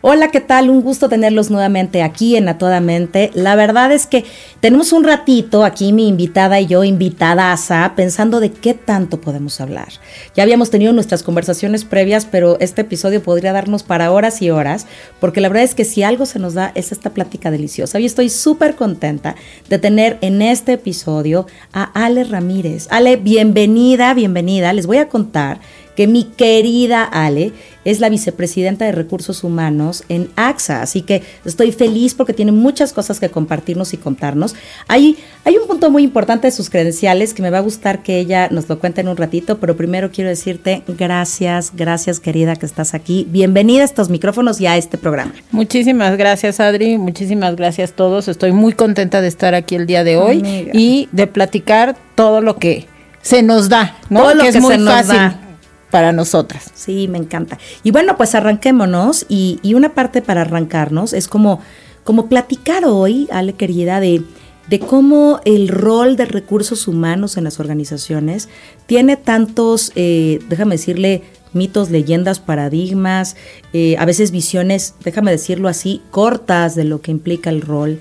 Hola, ¿qué tal? Un gusto tenerlos nuevamente aquí en A Toda Mente. La verdad es que tenemos un ratito aquí, mi invitada y yo, invitada a pensando de qué tanto podemos hablar. Ya habíamos tenido nuestras conversaciones previas, pero este episodio podría darnos para horas y horas, porque la verdad es que si algo se nos da es esta plática deliciosa. Y estoy súper contenta de tener en este episodio a Ale Ramírez. Ale, bienvenida, bienvenida. Les voy a contar que mi querida Ale es la vicepresidenta de Recursos Humanos en AXA, así que estoy feliz porque tiene muchas cosas que compartirnos y contarnos. Hay, hay un punto muy importante de sus credenciales que me va a gustar que ella nos lo cuente en un ratito, pero primero quiero decirte gracias, gracias querida que estás aquí. Bienvenida a estos micrófonos y a este programa. Muchísimas gracias Adri, muchísimas gracias a todos. Estoy muy contenta de estar aquí el día de hoy y de platicar todo lo que se nos da, ¿no? Todo lo que, es muy fácil para nosotras. Sí, me encanta. Y bueno, pues arranquémonos y, y una parte para arrancarnos es como, como platicar hoy, Ale querida, de, de cómo el rol de recursos humanos en las organizaciones tiene tantos, eh, déjame decirle, mitos, leyendas, paradigmas, eh, a veces visiones, déjame decirlo así, cortas de lo que implica el rol,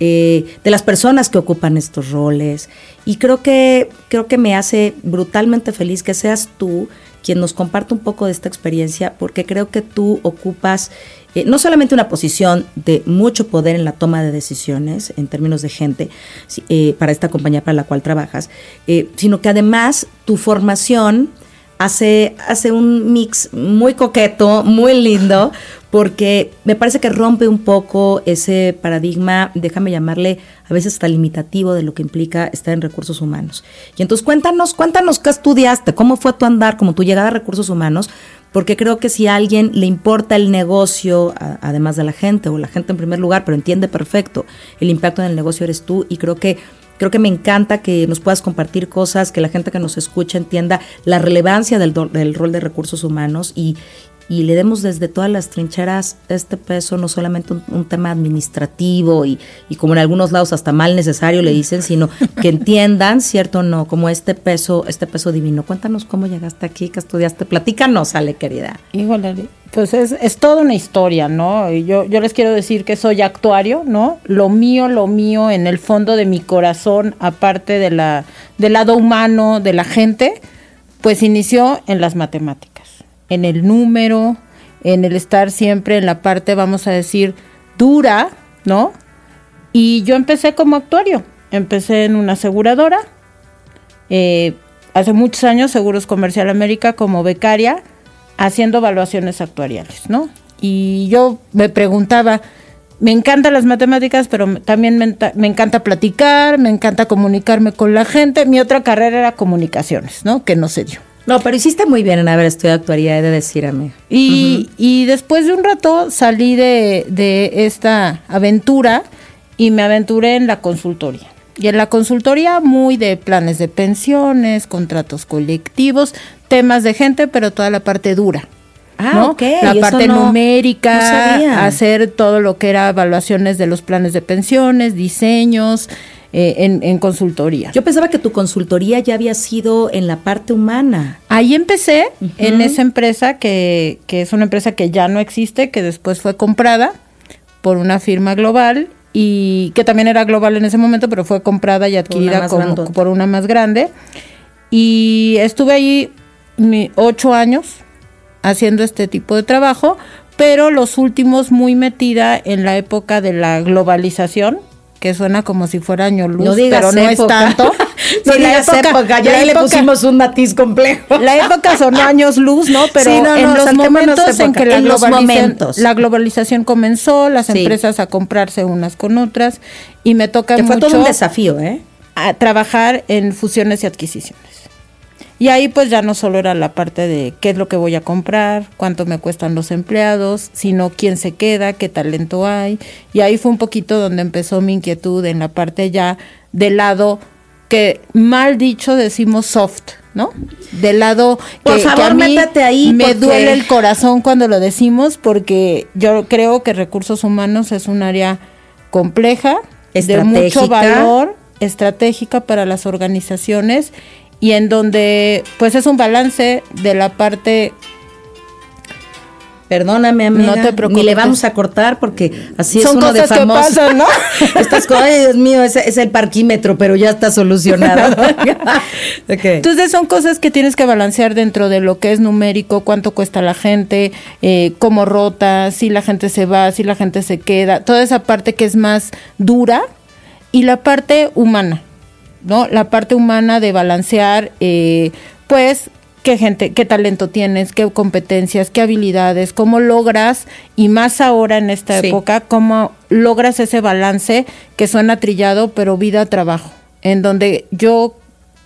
eh, de las personas que ocupan estos roles. Y creo que, creo que me hace brutalmente feliz que seas tú quien nos comparte un poco de esta experiencia, porque creo que tú ocupas eh, no solamente una posición de mucho poder en la toma de decisiones en términos de gente eh, para esta compañía para la cual trabajas, sino que además tu formación hace, hace un mix muy coqueto, muy lindo, porque me parece que rompe un poco ese paradigma, déjame llamarle a veces hasta limitativo de lo que implica estar en recursos humanos. Y entonces cuéntanos, cuéntanos qué estudiaste, cómo fue tu andar, como tu llegada a recursos humanos, porque creo que si a alguien le importa el negocio, además de la gente, o la gente en primer lugar, pero entiende perfecto el impacto en el negocio eres tú, y creo que Creo que me encanta que nos puedas compartir cosas, que la gente que nos escucha entienda la relevancia del, del rol de recursos humanos y, y le demos desde todas las trincheras este peso, no solamente un, tema administrativo y, y, como en algunos lados hasta mal necesario le dicen, sino que entiendan, ¿cierto o no? Como este peso, este peso divino. Cuéntanos cómo llegaste aquí, que estudiaste, platícanos, Ale, querida. Igual, pues es, es toda una historia, ¿no? Y yo, yo les quiero decir que soy actuario, ¿no? Lo mío, lo mío, en el fondo de mi corazón, aparte de la, del lado humano de la gente, pues inició en las matemáticas en el número, en el estar siempre en la parte, vamos a decir, dura, ¿no? Y yo empecé como actuario, empecé en una aseguradora, eh, hace muchos años, Seguros Comercial América, como becaria, haciendo evaluaciones actuariales, ¿no? Y yo me preguntaba, me encantan las matemáticas, pero también me, me, encanta platicar, me encanta comunicarme con la gente. Mi otra carrera era comunicaciones, ¿no? Que no se dio. No, pero hiciste muy bien en haber estudiado actuaría, he de decirme. Y, y después de un rato salí de, de esta aventura y me aventuré en la consultoría. Y en la consultoría muy de planes de pensiones, contratos colectivos, temas de gente, pero toda la parte dura. Ah, ¿no? La parte numérica, hacer todo lo que era evaluaciones de los planes de pensiones, diseños, eh, en, consultoría. Yo pensaba que tu consultoría ya había sido en la parte humana. Ahí empecé en esa empresa que, que es una empresa que ya no existe, que después fue comprada por una firma global y que también era global en ese momento, pero fue comprada y adquirida por una más grande. Y estuve ahí ocho años haciendo este tipo de trabajo, pero los últimos muy metida en la época de la globalización, que suena como si fuera año luz, pero no es tanto. no la época, ya le pusimos un matiz complejo. La época son años luz, ¿no? Pero en los momentos en que la, la globalización comenzó, las empresas a comprarse unas con otras, y me toca que fue todo un desafío, ¿eh? A trabajar en fusiones y adquisiciones. Y ahí pues ya no solo era la parte de qué es lo que voy a comprar, cuánto me cuestan los empleados, sino quién se queda, qué talento hay. Y ahí fue un poquito donde empezó mi inquietud en la parte ya del lado que mal dicho decimos soft, ¿no? Del lado Por que, favor, que a mí métete ahí me porque- duele el corazón cuando lo decimos porque yo creo que recursos humanos es un área compleja, de mucho valor, estratégica para las organizaciones y en donde pues es un balance de la parte Perdóname, amiga. No te preocupes. Ni le vamos a cortar porque así Son es uno de cosas que pasan, ¿no? Estas cosas, ay, Dios mío, ese es el parquímetro, pero ya está solucionado. Entonces son cosas que tienes que balancear dentro de lo que es numérico, cuánto cuesta la gente, eh, cómo rota, si la gente se va, si la gente se queda, toda esa parte que es más dura y la parte humana, ¿no? La parte humana de balancear, eh, pues, qué gente, qué talento tienes, qué competencias, qué habilidades, cómo logras, y más ahora en esta Sí. época, cómo logras ese balance que suena trillado, pero vida-trabajo, en donde yo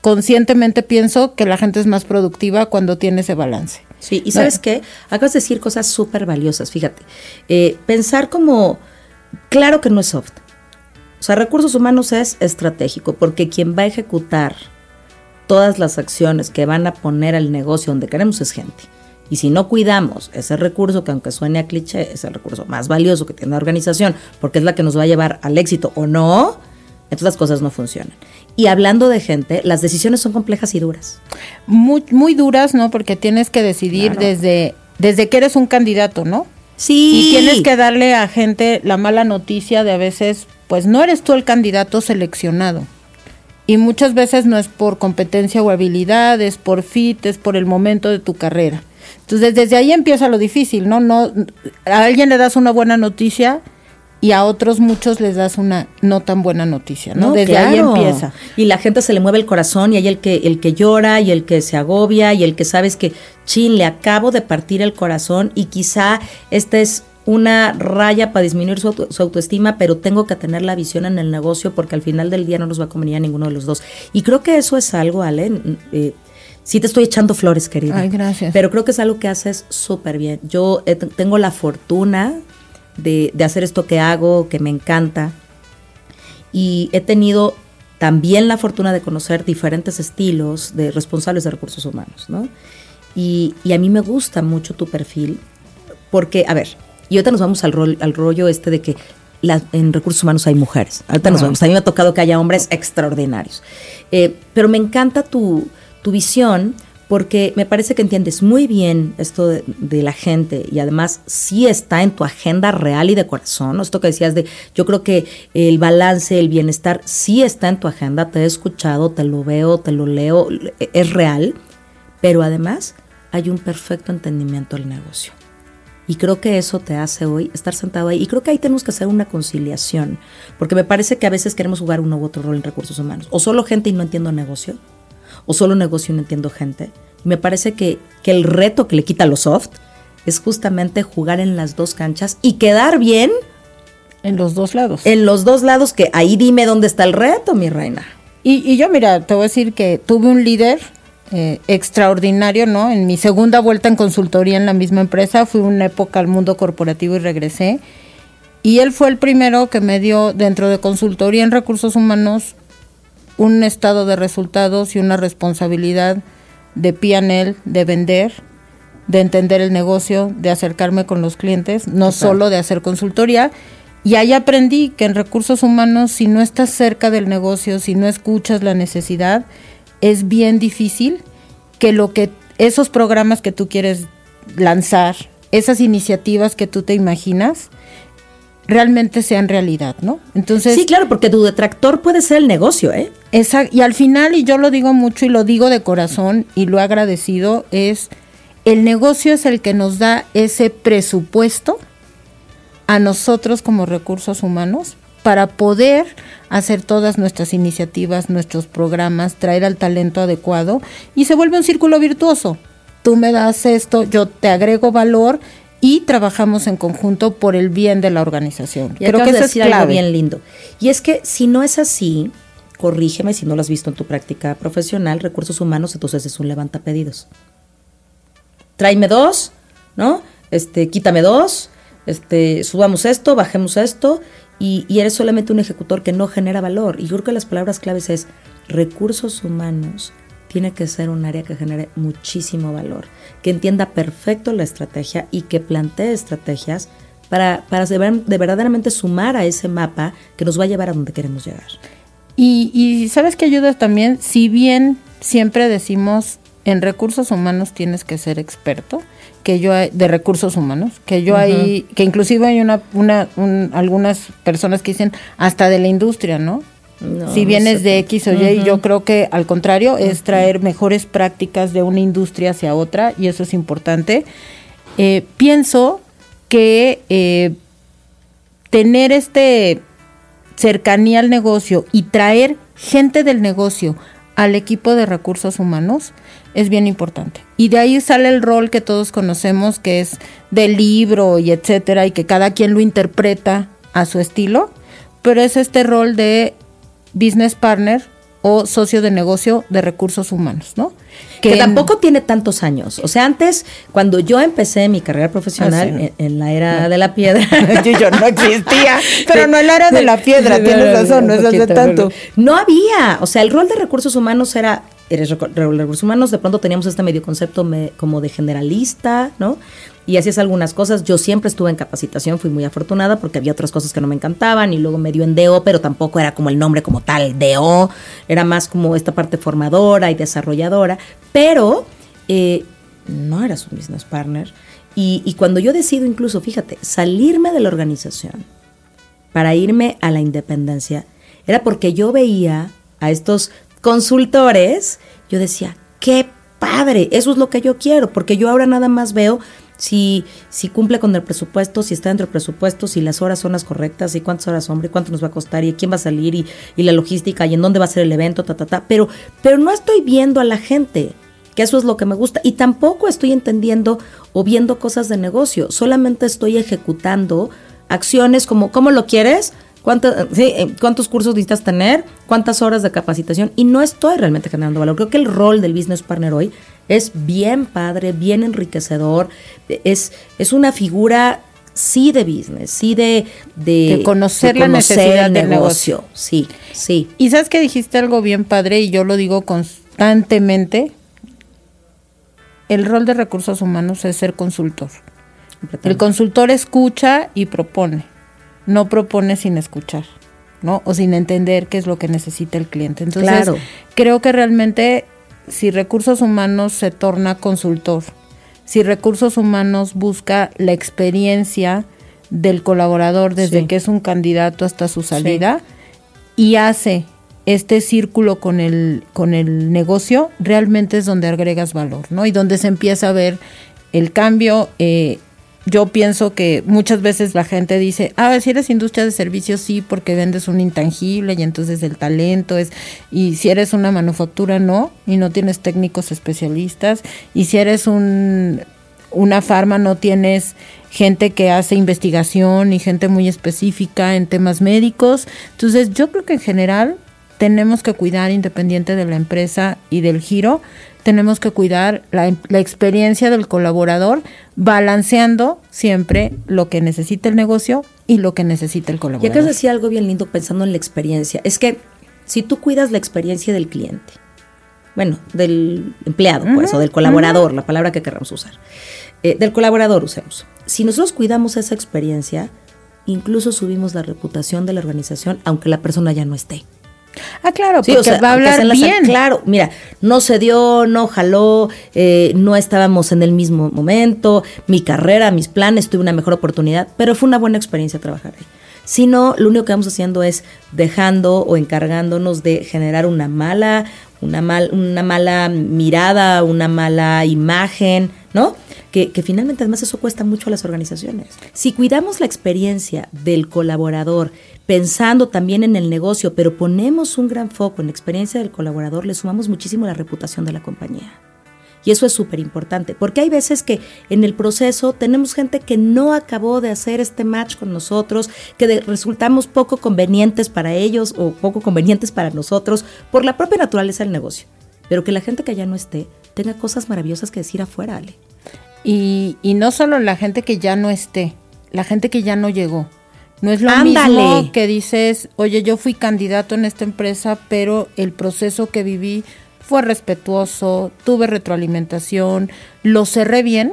conscientemente pienso que la gente es más productiva cuando tiene ese balance. Sí, y sabes qué, acabas de decir cosas súper valiosas, fíjate. Eh, pensar como, claro que no es soft. O sea, recursos humanos es estratégico, porque quien va a ejecutar todas las acciones que van a poner al negocio donde queremos es gente. Y si no cuidamos ese recurso, que aunque suene a cliché, es el recurso más valioso que tiene la organización, porque es la que nos va a llevar al éxito o no, entonces las cosas no funcionan. Y hablando de gente, las decisiones son complejas y duras. Muy, muy duras, ¿no? Porque tienes que decidir Claro. desde, desde que eres un candidato, ¿no? Sí. Y tienes que darle a gente la mala noticia de a veces, pues no eres tú el candidato seleccionado. Y muchas veces no es por competencia o habilidad, es por fit, es por el momento de tu carrera. Entonces desde ahí empieza lo difícil, ¿no? no a alguien le das una buena noticia y a otros muchos les das una no tan buena noticia, ¿no? desde ahí empieza. Y la gente se le mueve el corazón y hay el que, el que llora y el que se agobia y el que sabes que, chin, le acabo de partir el corazón y quizá esta es una raya para disminuir su, auto- su autoestima, pero tengo que tener la visión en el negocio porque al final del día no nos va a convenir a ninguno de los dos. Y creo que eso es algo, Ale. eh, sí te estoy echando flores, querida. Ay, gracias. Pero creo que es algo que haces súper bien. Yo eh, tengo la fortuna de, de hacer esto que hago, que me encanta y he tenido también la fortuna de conocer diferentes estilos de responsables de recursos humanos, ¿no? Y, y a mí me gusta mucho tu perfil, porque, a ver, y ahorita nos vamos al, rol, al rollo este de que la- en recursos humanos hay mujeres. Ahorita nos vamos. A mí me ha tocado que haya hombres extraordinarios. Eh, pero me encanta tu, tu visión porque me parece que entiendes muy bien esto de, de la gente y además sí está en tu agenda real y de corazón. Esto que decías de, yo creo que el balance, el bienestar sí está en tu agenda. Te he escuchado, te lo veo, te lo leo, es real. Pero además hay un perfecto entendimiento del negocio. Y creo que eso te hace hoy estar sentado ahí. Y creo que ahí tenemos que hacer una conciliación. Porque me parece que a veces queremos jugar uno u otro rol en recursos humanos. O solo gente y no entiendo negocio. O solo negocio y no entiendo gente. Y me parece que, que el reto que le quita lo soft es justamente jugar en las dos canchas y quedar bien En los dos lados. en los dos lados. Que ahí dime dónde está el reto, mi reina. Y, y yo, mira, te voy a decir que tuve un líder eh, extraordinario, ¿no? En mi segunda vuelta en consultoría en la misma empresa, fui una época al mundo corporativo y regresé. Y él fue el primero que me dio dentro de consultoría en recursos humanos un estado de resultados y una responsabilidad de P&L, de vender, de entender el negocio, de acercarme con los clientes, no solo de hacer consultoría. Y ahí aprendí que en recursos humanos, si no estás cerca del negocio, si no escuchas la necesidad, es bien difícil que lo que esos programas que tú quieres lanzar, esas iniciativas que tú te imaginas, realmente sean realidad, ¿no? Entonces, sí, claro, porque tu detractor puede ser el negocio, ¿eh? esa, y al final, y yo lo digo mucho y lo digo de corazón y lo he agradecido, es el negocio es el que nos da ese presupuesto a nosotros como recursos humanos para poder hacer todas nuestras iniciativas, nuestros programas, traer al talento adecuado y se vuelve un círculo virtuoso. Tú me das esto, yo te agrego valor y trabajamos en conjunto por el bien de la organización. Y Creo que de decir algo bien lindo. Y es que si no es así, corrígeme si no lo has visto en tu práctica profesional, recursos humanos, entonces es un levantapedidos. Tráeme dos, ¿no? Este, quítame dos, este, subamos esto, bajemos esto, y, y eres solamente un ejecutor que no genera valor. Y yo creo que las palabras claves es recursos humanos tiene que ser un área que genere muchísimo valor, que entienda perfecto la estrategia y que plantee estrategias para, para de, de verdaderamente sumar a ese mapa que nos va a llevar a donde queremos llegar. Y, y sabes que ayuda también, si bien siempre decimos en recursos humanos tienes que ser experto, que yo de recursos humanos, que yo hay, que inclusive hay una, una algunas personas que dicen hasta de la industria, ¿no? si vienes de X o Y, yo creo que al contrario es traer mejores prácticas de una industria hacia otra y eso es importante. Eh, pienso que eh, tener este cercanía al negocio y traer gente del negocio al equipo de recursos humanos es bien importante. Y de ahí sale el rol que todos conocemos, que es del libro y etcétera, y que cada quien lo interpreta a su estilo, pero es este rol de business partner o socio de negocio de recursos humanos, ¿no? Que, tampoco tiene tantos años. O sea, antes, cuando yo empecé mi carrera profesional ah, en, la era de la piedra. yo, no existía, pero no en la era de la piedra, tienes razón, no es hace tanto. No había, o sea, el rol de recursos humanos era eres recursos humanos, de pronto teníamos este medio concepto como de generalista, ¿no? Y hacías algunas cosas. Yo siempre estuve en capacitación, fui muy afortunada porque había otras cosas que no me encantaban y luego me dio en DO, pero tampoco era como el nombre como tal, DO, era más como esta parte formadora y desarrolladora, pero eh, no eras un business partner. Y, y cuando yo decido incluso, fíjate, salirme de la organización para irme a la independencia, era porque yo veía a estos consultores, yo decía, qué padre, eso es lo que yo quiero, porque yo ahora nada más veo si, si cumple con el presupuesto, si está dentro del presupuesto, si las horas son las correctas, y cuántas horas, hombre, cuánto nos va a costar, y quién va a salir, y, y la logística, y en dónde va a ser el evento, ta, ta, ta. Pero, pero no estoy viendo a la gente, que eso es lo que me gusta. Y tampoco estoy entendiendo o viendo cosas de negocio, solamente estoy ejecutando acciones como, ¿cómo lo quieres? Eh, ¿Cuántos cursos necesitas tener? ¿Cuántas horas de capacitación? Y no estoy realmente generando valor. Creo que el rol del business partner hoy es bien padre, bien enriquecedor. Es, es una figura sí de business, sí de, de, conocer la necesidad del negocio. Sí, sí. Y sabes que dijiste algo bien padre y yo lo digo constantemente. El rol de recursos humanos es ser consultor. El consultor escucha y propone no propone sin escuchar, ¿no? O sin entender qué es lo que necesita el cliente. Entonces, creo que realmente si recursos humanos se torna consultor, si recursos humanos busca la experiencia del colaborador desde que es un candidato hasta su salida y hace este círculo con el, con el negocio, realmente es donde agregas valor, ¿no? Y donde se empieza a ver el cambio eh, yo pienso que muchas veces la gente dice, ah, si eres industria de servicios, sí, porque vendes un intangible y entonces el talento es, y si eres una manufactura, no, y no tienes técnicos especialistas, y si eres un, una farma, no tienes gente que hace investigación y gente muy específica en temas médicos. Entonces, yo creo que en general tenemos que cuidar, independiente de la empresa y del giro, tenemos que cuidar la, experiencia del colaborador, balanceando siempre lo que necesita el negocio y lo que necesita el colaborador. Y acá decía algo bien lindo pensando en la experiencia. Es que si tú cuidas la experiencia del cliente, bueno, del empleado, pues, o del colaborador, la palabra que queramos usar, eh, del colaborador usemos. Si nosotros cuidamos esa experiencia, incluso subimos la reputación de la organización, aunque la persona ya no esté. Ah, claro, porque va a hablar bien. Claro, mira, no se dio, no jaló, eh, no estábamos en el mismo momento, mi carrera, mis planes, tuve una mejor oportunidad, pero fue una buena experiencia trabajar ahí. Si no, lo único que vamos haciendo es dejando o encargándonos de generar una mala, una, mal, una mala mirada, una mala imagen, ¿no? Que, que, finalmente además eso cuesta mucho a las organizaciones. Si cuidamos la experiencia del colaborador pensando también en el negocio, pero ponemos un gran foco en la experiencia del colaborador, le sumamos muchísimo la reputación de la compañía. Y eso es súper importante, porque hay veces que en el proceso tenemos gente que no acabó de hacer este match con nosotros, que resultamos poco convenientes para ellos o poco convenientes para nosotros por la propia naturaleza del negocio. Pero que la gente que ya no esté tenga cosas maravillosas que decir afuera, Ale. Y, y no solo la gente que ya no esté, la gente que ya no llegó No es lo mismo que dices, oye, yo fui candidato en esta empresa, pero el proceso que viví fue respetuoso, tuve retroalimentación, lo cerré bien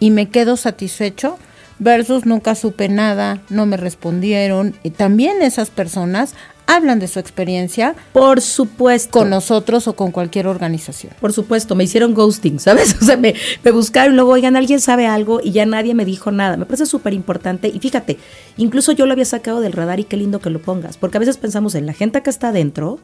y me quedo satisfecho versus nunca supe nada, no me respondieron. Y también esas personas hablan de su experiencia. Por supuesto. Con nosotros o con cualquier organización. Por supuesto, me hicieron ghosting, ¿sabes? O sea, me, me buscaron y luego, oigan, alguien sabe algo y ya nadie me dijo nada. Me parece súper importante. Y fíjate, incluso yo lo había sacado del radar y qué lindo que lo pongas, porque a veces pensamos en la gente que está adentro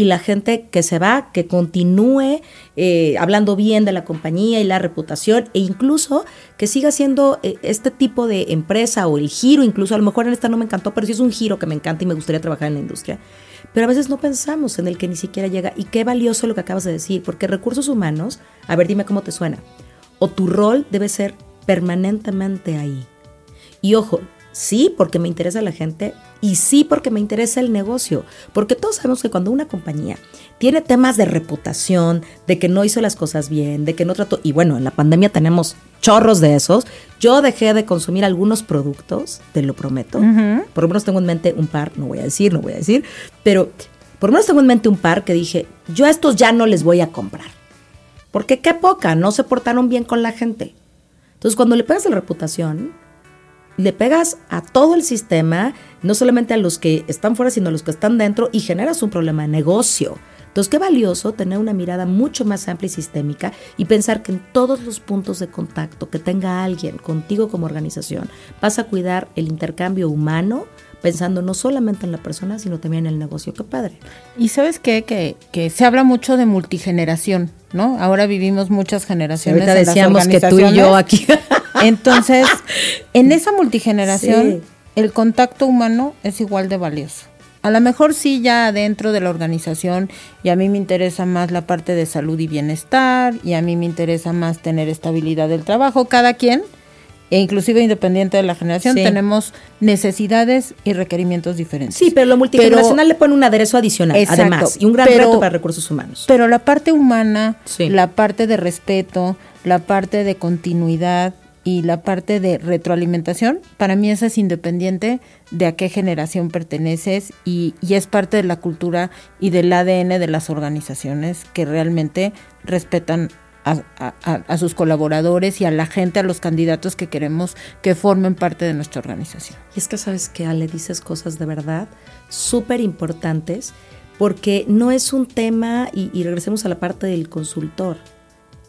y la gente que se va, que continúe eh, hablando bien de la compañía y la reputación e incluso que siga siendo eh, este tipo de empresa o el giro, incluso a lo mejor en esta no me encantó, pero sí es un giro que me encanta y me gustaría trabajar en la industria. Pero a veces no pensamos en el que ni siquiera llega y qué valioso lo que acabas de decir, porque recursos humanos, a ver, dime cómo te suena, o tu rol debe ser permanentemente ahí. Y ojo, Sí, porque me interesa la gente y sí porque me interesa el negocio. Porque todos sabemos que cuando una compañía tiene temas de reputación, de que no hizo las cosas bien, de que no trató, y bueno, en la pandemia tenemos chorros de esos, yo dejé de consumir algunos productos, te lo prometo. Por lo menos tengo en mente un par, no voy a decir, no voy a decir, pero por lo menos tengo en mente un par que dije, yo a estos ya no les voy a comprar. Porque qué poca, no se portaron bien con la gente. Entonces, cuando le pegas la reputación, le pegas a todo el sistema, no solamente a los que están fuera, sino a los que están dentro y generas un problema de negocio. Entonces, qué valioso tener una mirada mucho más amplia y sistémica y pensar que en todos los puntos de contacto que tenga alguien contigo como organización, vas a cuidar el intercambio humano, pensando no solamente en la persona, sino también en el negocio. Qué padre. Y sabes qué? Que, que se habla mucho de multigeneración, ¿no? Ahora vivimos muchas generaciones. Ahorita decíamos que tú y yo aquí. Entonces, en esa multigeneración, el contacto humano es igual de valioso. A lo mejor sí ya dentro de la organización y a mí me interesa más la parte de salud y bienestar y a mí me interesa más tener estabilidad del trabajo, cada quien, e inclusive independiente de la generación, tenemos necesidades y requerimientos diferentes. Sí, pero lo multigeneracional le pone un aderezo adicional, además, y un gran reto para recursos humanos. Pero la parte humana, la parte de respeto, la parte de continuidad, y la parte de retroalimentación, para mí esa es independiente de a qué generación perteneces y, es parte de la cultura y del ADN de las organizaciones que realmente respetan a, sus colaboradores y a la gente, a los candidatos que queremos que formen parte de nuestra organización. Y es que sabes que Ale dices cosas de verdad súper importantes porque no es un tema, y, y regresemos a la parte del consultor,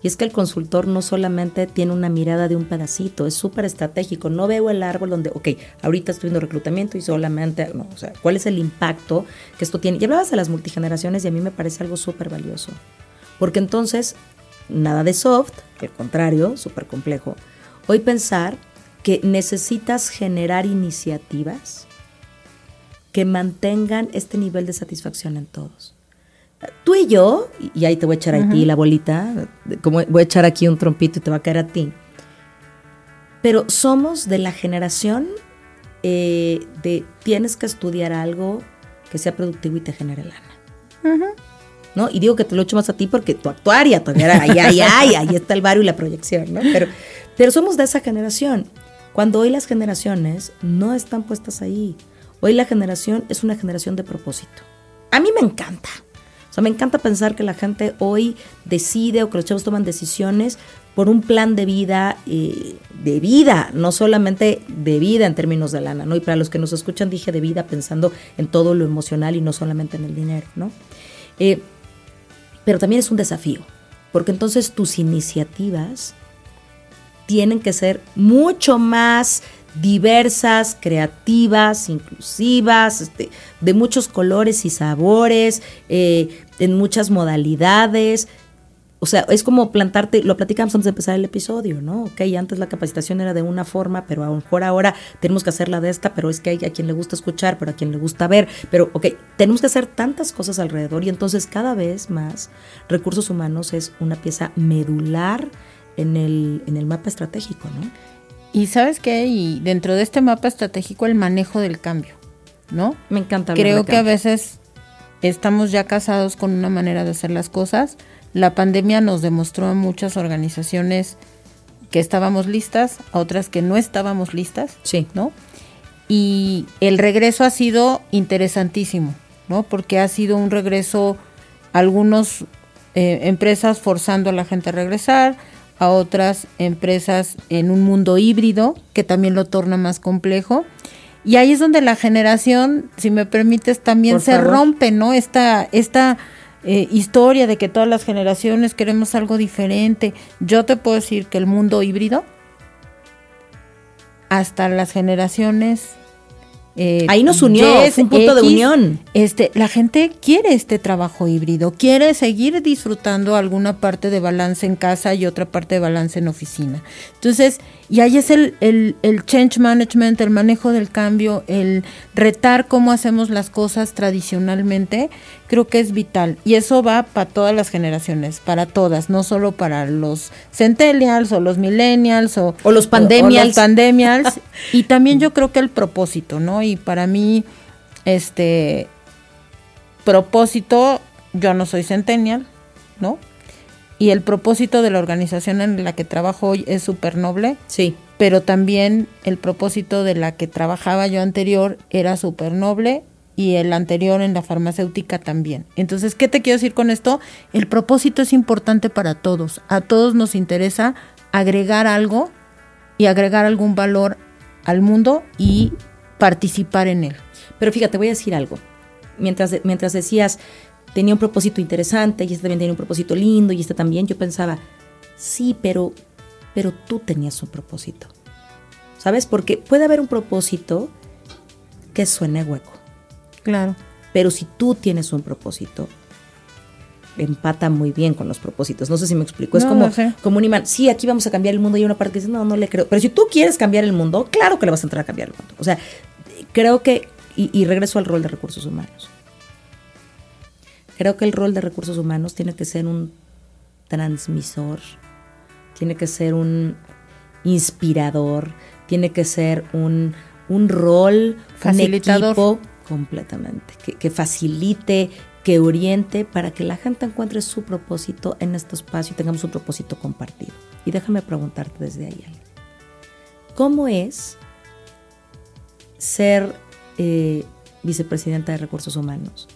y es que el consultor no solamente tiene una mirada de un pedacito, es súper estratégico. No veo el árbol donde, ok, ahorita estoy viendo reclutamiento y solamente, no, o sea, ¿cuál es el impacto que esto tiene? Y hablabas de las multigeneraciones y a mí me parece algo súper valioso. Porque entonces, nada de soft, al contrario, súper complejo. Hoy pensar que necesitas generar iniciativas que mantengan este nivel de satisfacción en todos tú y yo, y ahí te voy a echar a ti la bolita, como voy a echar aquí un trompito y te va a caer a ti, pero somos de la generación eh, de tienes que estudiar algo que sea productivo y te genere lana. ¿No? Y digo que te lo echo más a ti porque tu actuaria todavía era, ay, ay, ay, ahí está el barrio y la proyección, ¿no? Pero, pero somos de esa generación. Cuando hoy las generaciones no están puestas ahí. Hoy la generación es una generación de propósito. A mí me encanta. O sea, me encanta pensar que la gente hoy decide o que los chavos toman decisiones por un plan de vida, eh, de vida, no solamente de vida en términos de lana, ¿no? Y para los que nos escuchan dije de vida pensando en todo lo emocional y no solamente en el dinero, ¿no? Eh, pero también es un desafío, porque entonces tus iniciativas tienen que ser mucho más diversas, creativas, inclusivas, este, de muchos colores y sabores, eh, en muchas modalidades. O sea, es como plantarte, lo platicamos antes de empezar el episodio, ¿no? Ok, antes la capacitación era de una forma, pero a lo mejor ahora tenemos que hacerla de esta, pero es que hay a quien le gusta escuchar, pero a quien le gusta ver, pero ok, tenemos que hacer tantas cosas alrededor y entonces cada vez más recursos humanos es una pieza medular en el, en el mapa estratégico, ¿no? Y sabes qué, y dentro de este mapa estratégico el manejo del cambio, ¿no? Me encanta. Creo que a veces estamos ya casados con una manera de hacer las cosas. La pandemia nos demostró a muchas organizaciones que estábamos listas, a otras que no estábamos listas, sí. ¿no? y el regreso ha sido interesantísimo, ¿no? Porque ha sido un regreso, algunas eh, empresas forzando a la gente a regresar, a otras empresas en un mundo híbrido, que también lo torna más complejo. Y ahí es donde la generación, si me permites, también se rompe, ¿no? Esta, esta eh, historia de que todas las generaciones queremos algo diferente. Yo te puedo decir que el mundo híbrido, hasta las generaciones eh, Ahí nos unió, es un punto de unión. Este, la gente quiere este trabajo híbrido, quiere seguir disfrutando alguna parte de balance en casa y otra parte de balance en oficina. Entonces, y ahí es el, el, el, change management, el manejo del cambio, el retar cómo hacemos las cosas tradicionalmente, creo que es vital. Y eso va para todas las generaciones, para todas, no solo para los centennials o los millennials o, los pandemials. pandemials. y también yo creo que el propósito, ¿no? Y para mí, este propósito, yo no soy centennial, ¿no? Y el propósito de la organización en la que trabajo hoy es súper noble. Sí. Pero también el propósito de la que trabajaba yo anterior era súper noble y el anterior en la farmacéutica también. Entonces, ¿qué te quiero decir con esto? El propósito es importante para todos. A todos nos interesa agregar algo y agregar algún valor al mundo y participar en él. Pero fíjate, voy a decir algo. Mientras, mientras decías, tenía un propósito interesante y este también tenía un propósito lindo y este también, yo pensaba, sí, pero, pero tú tenías un propósito. ¿Sabes? Porque puede haber un propósito que suene hueco. Claro. Pero si tú tienes un propósito, empata muy bien con los propósitos. No sé si me explico. Es como, como un imán. Sí, aquí vamos a cambiar el mundo y hay una parte que dice, no, no le creo. Pero si tú quieres cambiar el mundo, claro que le vas a entrar a cambiar el mundo. O sea, creo que, y regreso al rol de recursos humanos Creo que el rol de recursos humanos tiene que ser un transmisor, tiene que ser un inspirador, tiene que ser un, un rol, facilitador. Un equipo, completamente, que, que, facilite, que oriente para que la gente encuentre su propósito en este espacio y tengamos un propósito compartido. Y déjame preguntarte desde ahí, ¿cómo es ser eh, vicepresidenta de recursos humanos?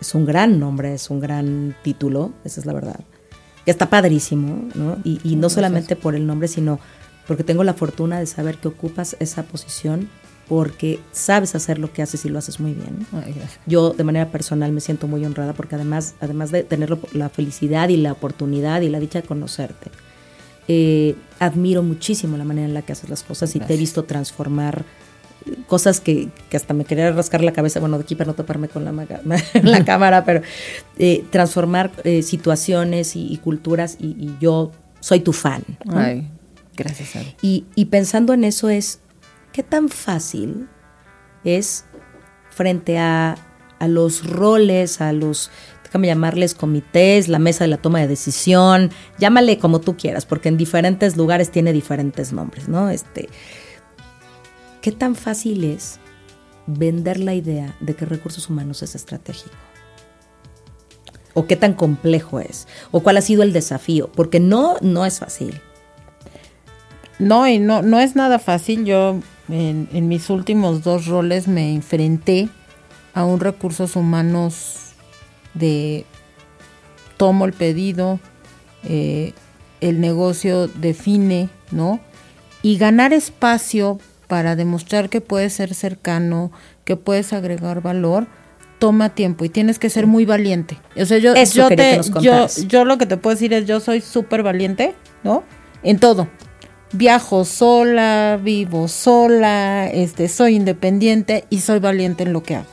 Es un gran nombre, es un gran título, esa es la verdad. Que está padrísimo, ¿no? Y, no solamente por el nombre, sino porque tengo la fortuna de saber que ocupas esa posición porque sabes hacer lo que haces y lo haces muy bien. Yo de manera personal me siento muy honrada porque además, además de tener la felicidad y la oportunidad y la dicha de conocerte, eh, admiro muchísimo la manera en la que haces las cosas y te he visto transformar cosas que, hasta me quería rascar la cabeza, bueno, de aquí para no taparme con la, la cámara, pero eh, transformar eh, situaciones y, culturas y, yo soy tu fan. Ay, gracias. Y, y pensando en eso es, ¿qué tan fácil es frente a, a los roles, a los déjame llamarles comités, la mesa de la toma de decisión, llámale como tú quieras, porque en diferentes lugares tiene diferentes nombres, ¿no? Este, ¿Qué tan fácil es vender la idea de que recursos humanos es estratégico? ¿O qué tan complejo es? ¿O cuál ha sido el desafío? Porque no, no es fácil. No, y no, no es nada fácil. Yo en, mis últimos dos roles me enfrenté a un recursos humanos de tomo el pedido, eh, el negocio define, ¿no? Y ganar espacio para demostrar que puedes ser cercano, que puedes agregar valor, toma tiempo y tienes que ser muy valiente. O sea, yo, yo, te, yo, yo, lo que te puedo decir es, yo soy súper valiente, ¿no? En todo. Viajo sola, vivo sola, este, soy independiente y soy valiente en lo que hago.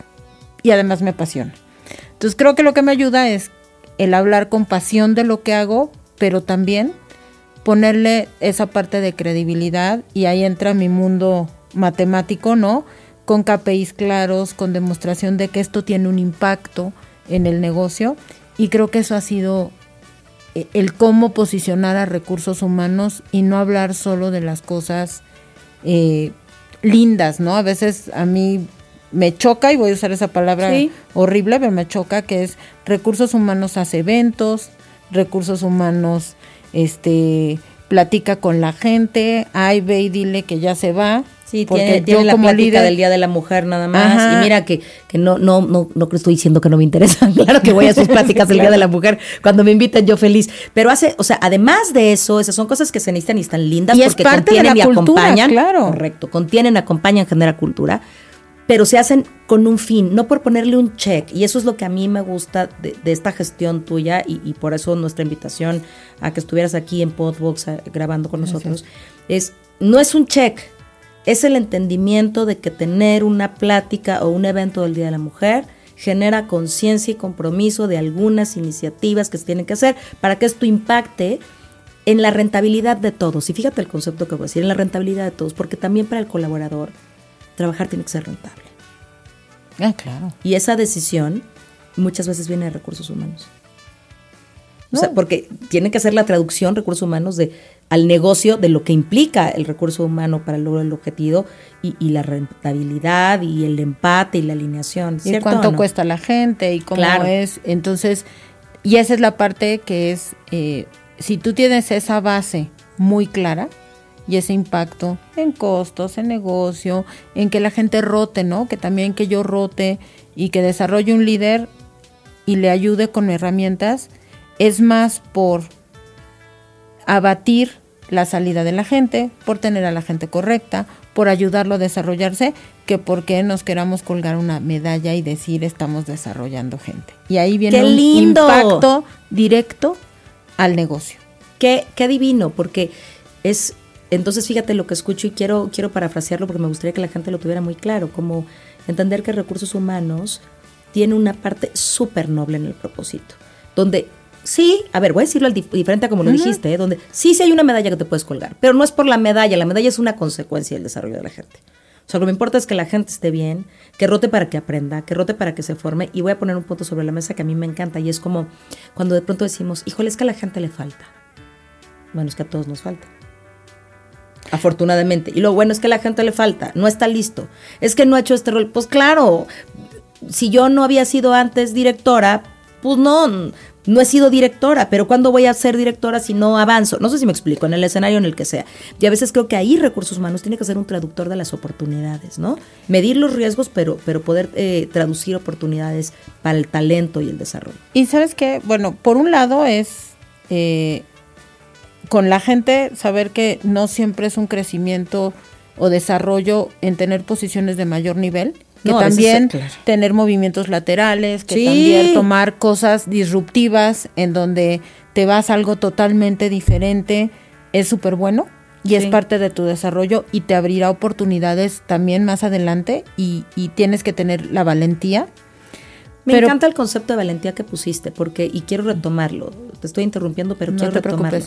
Y además me apasiona. Entonces creo que lo que me ayuda es el hablar con pasión de lo que hago, pero también ponerle esa parte de credibilidad y ahí entra mi mundo matemático, ¿no? Con KPIs claros, con demostración de que esto tiene un impacto en el negocio y creo que eso ha sido eh, el cómo posicionar a recursos humanos y no hablar solo de las cosas eh, lindas, ¿no? A veces a mí me choca, y voy a usar esa palabra horrible, pero me choca que es recursos humanos hace eventos, recursos humanos este, platica con la gente, ay, ve y dile que ya se va, Sí, tiene, tiene la plática del Día de la Mujer nada más. Y mira que, que no, no, no, no estoy diciendo que no me interesa. claro que voy a sus pláticas del Día de la Mujer. Cuando me invitan, yo feliz. Pero hace, o sea, además de eso, esas son cosas que se necesitan y están lindas porque contienen y acompañan. Claro. Correcto. Contienen, acompañan, genera cultura. Pero se hacen con un fin, no por ponerle un check. Y eso es lo que a mí me gusta de, esta gestión tuya y, y, por eso nuestra invitación a que estuvieras aquí en Podbox grabando con nosotros es, no es un check, es el entendimiento de que tener una plática o un evento del Día de la Mujer genera conciencia y compromiso de algunas iniciativas que se tienen que hacer para que esto impacte en la rentabilidad de todos. Y fíjate el concepto que voy a decir, en la rentabilidad de todos, porque también para el colaborador trabajar tiene que ser rentable. Ah, claro. Y esa decisión muchas veces viene de recursos humanos. O sea, porque tiene que hacer la traducción recursos humanos de al negocio de lo que implica el recurso humano para lograr el objetivo y, y, la rentabilidad y el empate y la alineación. Y cuánto cuesta la gente y cómo es. Entonces, y esa es la parte que es, eh, si tú tienes esa base muy clara y ese impacto en costos, en negocio, en que la gente rote, ¿no? Que también que yo rote y que desarrolle un líder y le ayude con herramientas, es más por abatir la salida de la gente, por tener a la gente correcta, por ayudarlo a desarrollarse, que porque nos queramos colgar una medalla y decir estamos desarrollando gente. Y ahí viene un impacto directo al negocio. Qué, qué divino, porque es, entonces fíjate lo que escucho y quiero, quiero parafrasearlo porque me gustaría que la gente lo tuviera muy claro, como entender que recursos humanos tiene una parte súper noble en el propósito, donde Sí, a ver, voy a decirlo diferente a como lo dijiste, ¿eh? donde sí, sí hay una medalla que te puedes colgar, pero no es por la medalla, la medalla es una consecuencia del desarrollo de la gente. O sea, lo que me importa es que la gente esté bien, que rote para que aprenda, que rote para que se forme. Y voy a poner un punto sobre la mesa que a mí me encanta y es como cuando de pronto decimos, híjole, es que a la gente le falta. Bueno, es que a todos nos falta. Afortunadamente. Y lo bueno es que a la gente le falta, no está listo. Es que no ha hecho este rol. Pues claro, si yo no había sido antes directora, pues no, no he sido directora, pero ¿cuándo voy a ser directora si no avanzo? No sé si me explico, en el escenario en el que sea. Y a veces creo que ahí recursos humanos tiene que ser un traductor de las oportunidades, ¿no? Medir los riesgos, pero, pero poder eh, traducir oportunidades para el talento y el desarrollo. Y sabes qué, bueno, por un lado es eh, con la gente saber que no siempre es un crecimiento o desarrollo en tener posiciones de mayor nivel que también tener movimientos laterales, que también tomar cosas disruptivas en donde te vas a algo totalmente diferente, es súper bueno y es parte de tu desarrollo y te abrirá oportunidades también más adelante y, tienes que tener la valentía. Me encanta el concepto de valentía que pusiste porque y quiero retomarlo. Te estoy interrumpiendo, pero quiero retomarlo.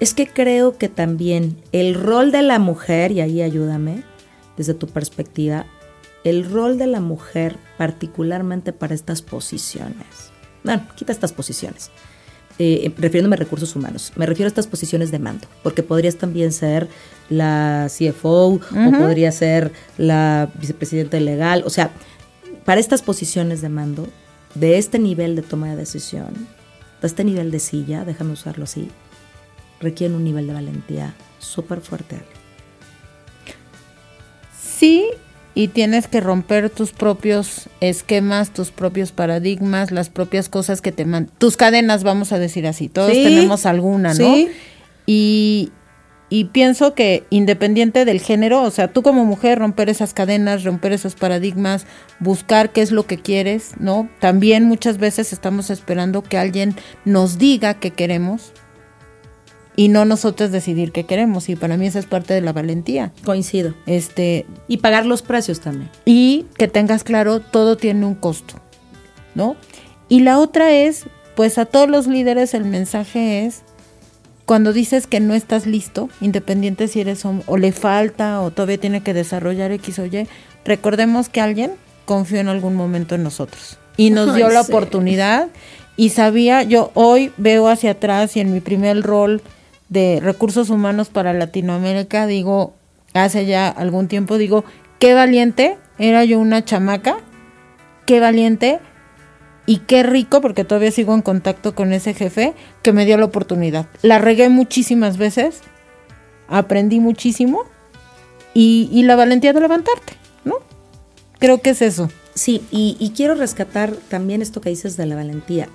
Es que creo que también el rol de la mujer y ahí ayúdame desde tu perspectiva el rol de la mujer, particularmente para estas posiciones. Bueno, quita estas posiciones. Eh, refiriéndome a recursos humanos, me refiero a estas posiciones de mando, porque podrías también ser la CFO o podría ser la vicepresidenta legal, o sea, para estas posiciones de mando, de este nivel de toma de decisión, de este nivel de silla, déjame usarlo así, requieren un nivel de valentía súper fuerte. Sí, y tienes que romper tus propios esquemas, tus propios paradigmas, las propias cosas que te mandan, tus cadenas, vamos a decir así, todos tenemos alguna, ¿no? Y, y pienso que independiente del género, o sea, tú como mujer romper esas cadenas, romper esos paradigmas, buscar qué es lo que quieres, ¿no? También muchas veces estamos esperando que alguien nos diga qué queremos, y no nosotros decidir qué queremos. Y para mí esa es parte de la valentía. Coincido. Este, y pagar los precios también. Y que tengas claro, todo tiene un costo, ¿no? Y la otra es, pues a todos los líderes el mensaje es, cuando dices que no estás listo, independiente si eres hombre, o le falta, o todavía tiene que desarrollar X o Y, recordemos que alguien confió en algún momento en nosotros y nos dio la oportunidad y sabía, yo hoy veo hacia atrás y en mi primer rol de recursos humanos para Latinoamérica, digo, hace ya algún tiempo, digo, qué valiente, era yo una chamaca, qué valiente y qué rico, porque todavía sigo en contacto con ese jefe que me dio la oportunidad. La regué muchísimas veces, aprendí muchísimo y, la valentía de levantarte, ¿no? Creo que es eso. Sí, y, y quiero rescatar también esto que dices de la valentía.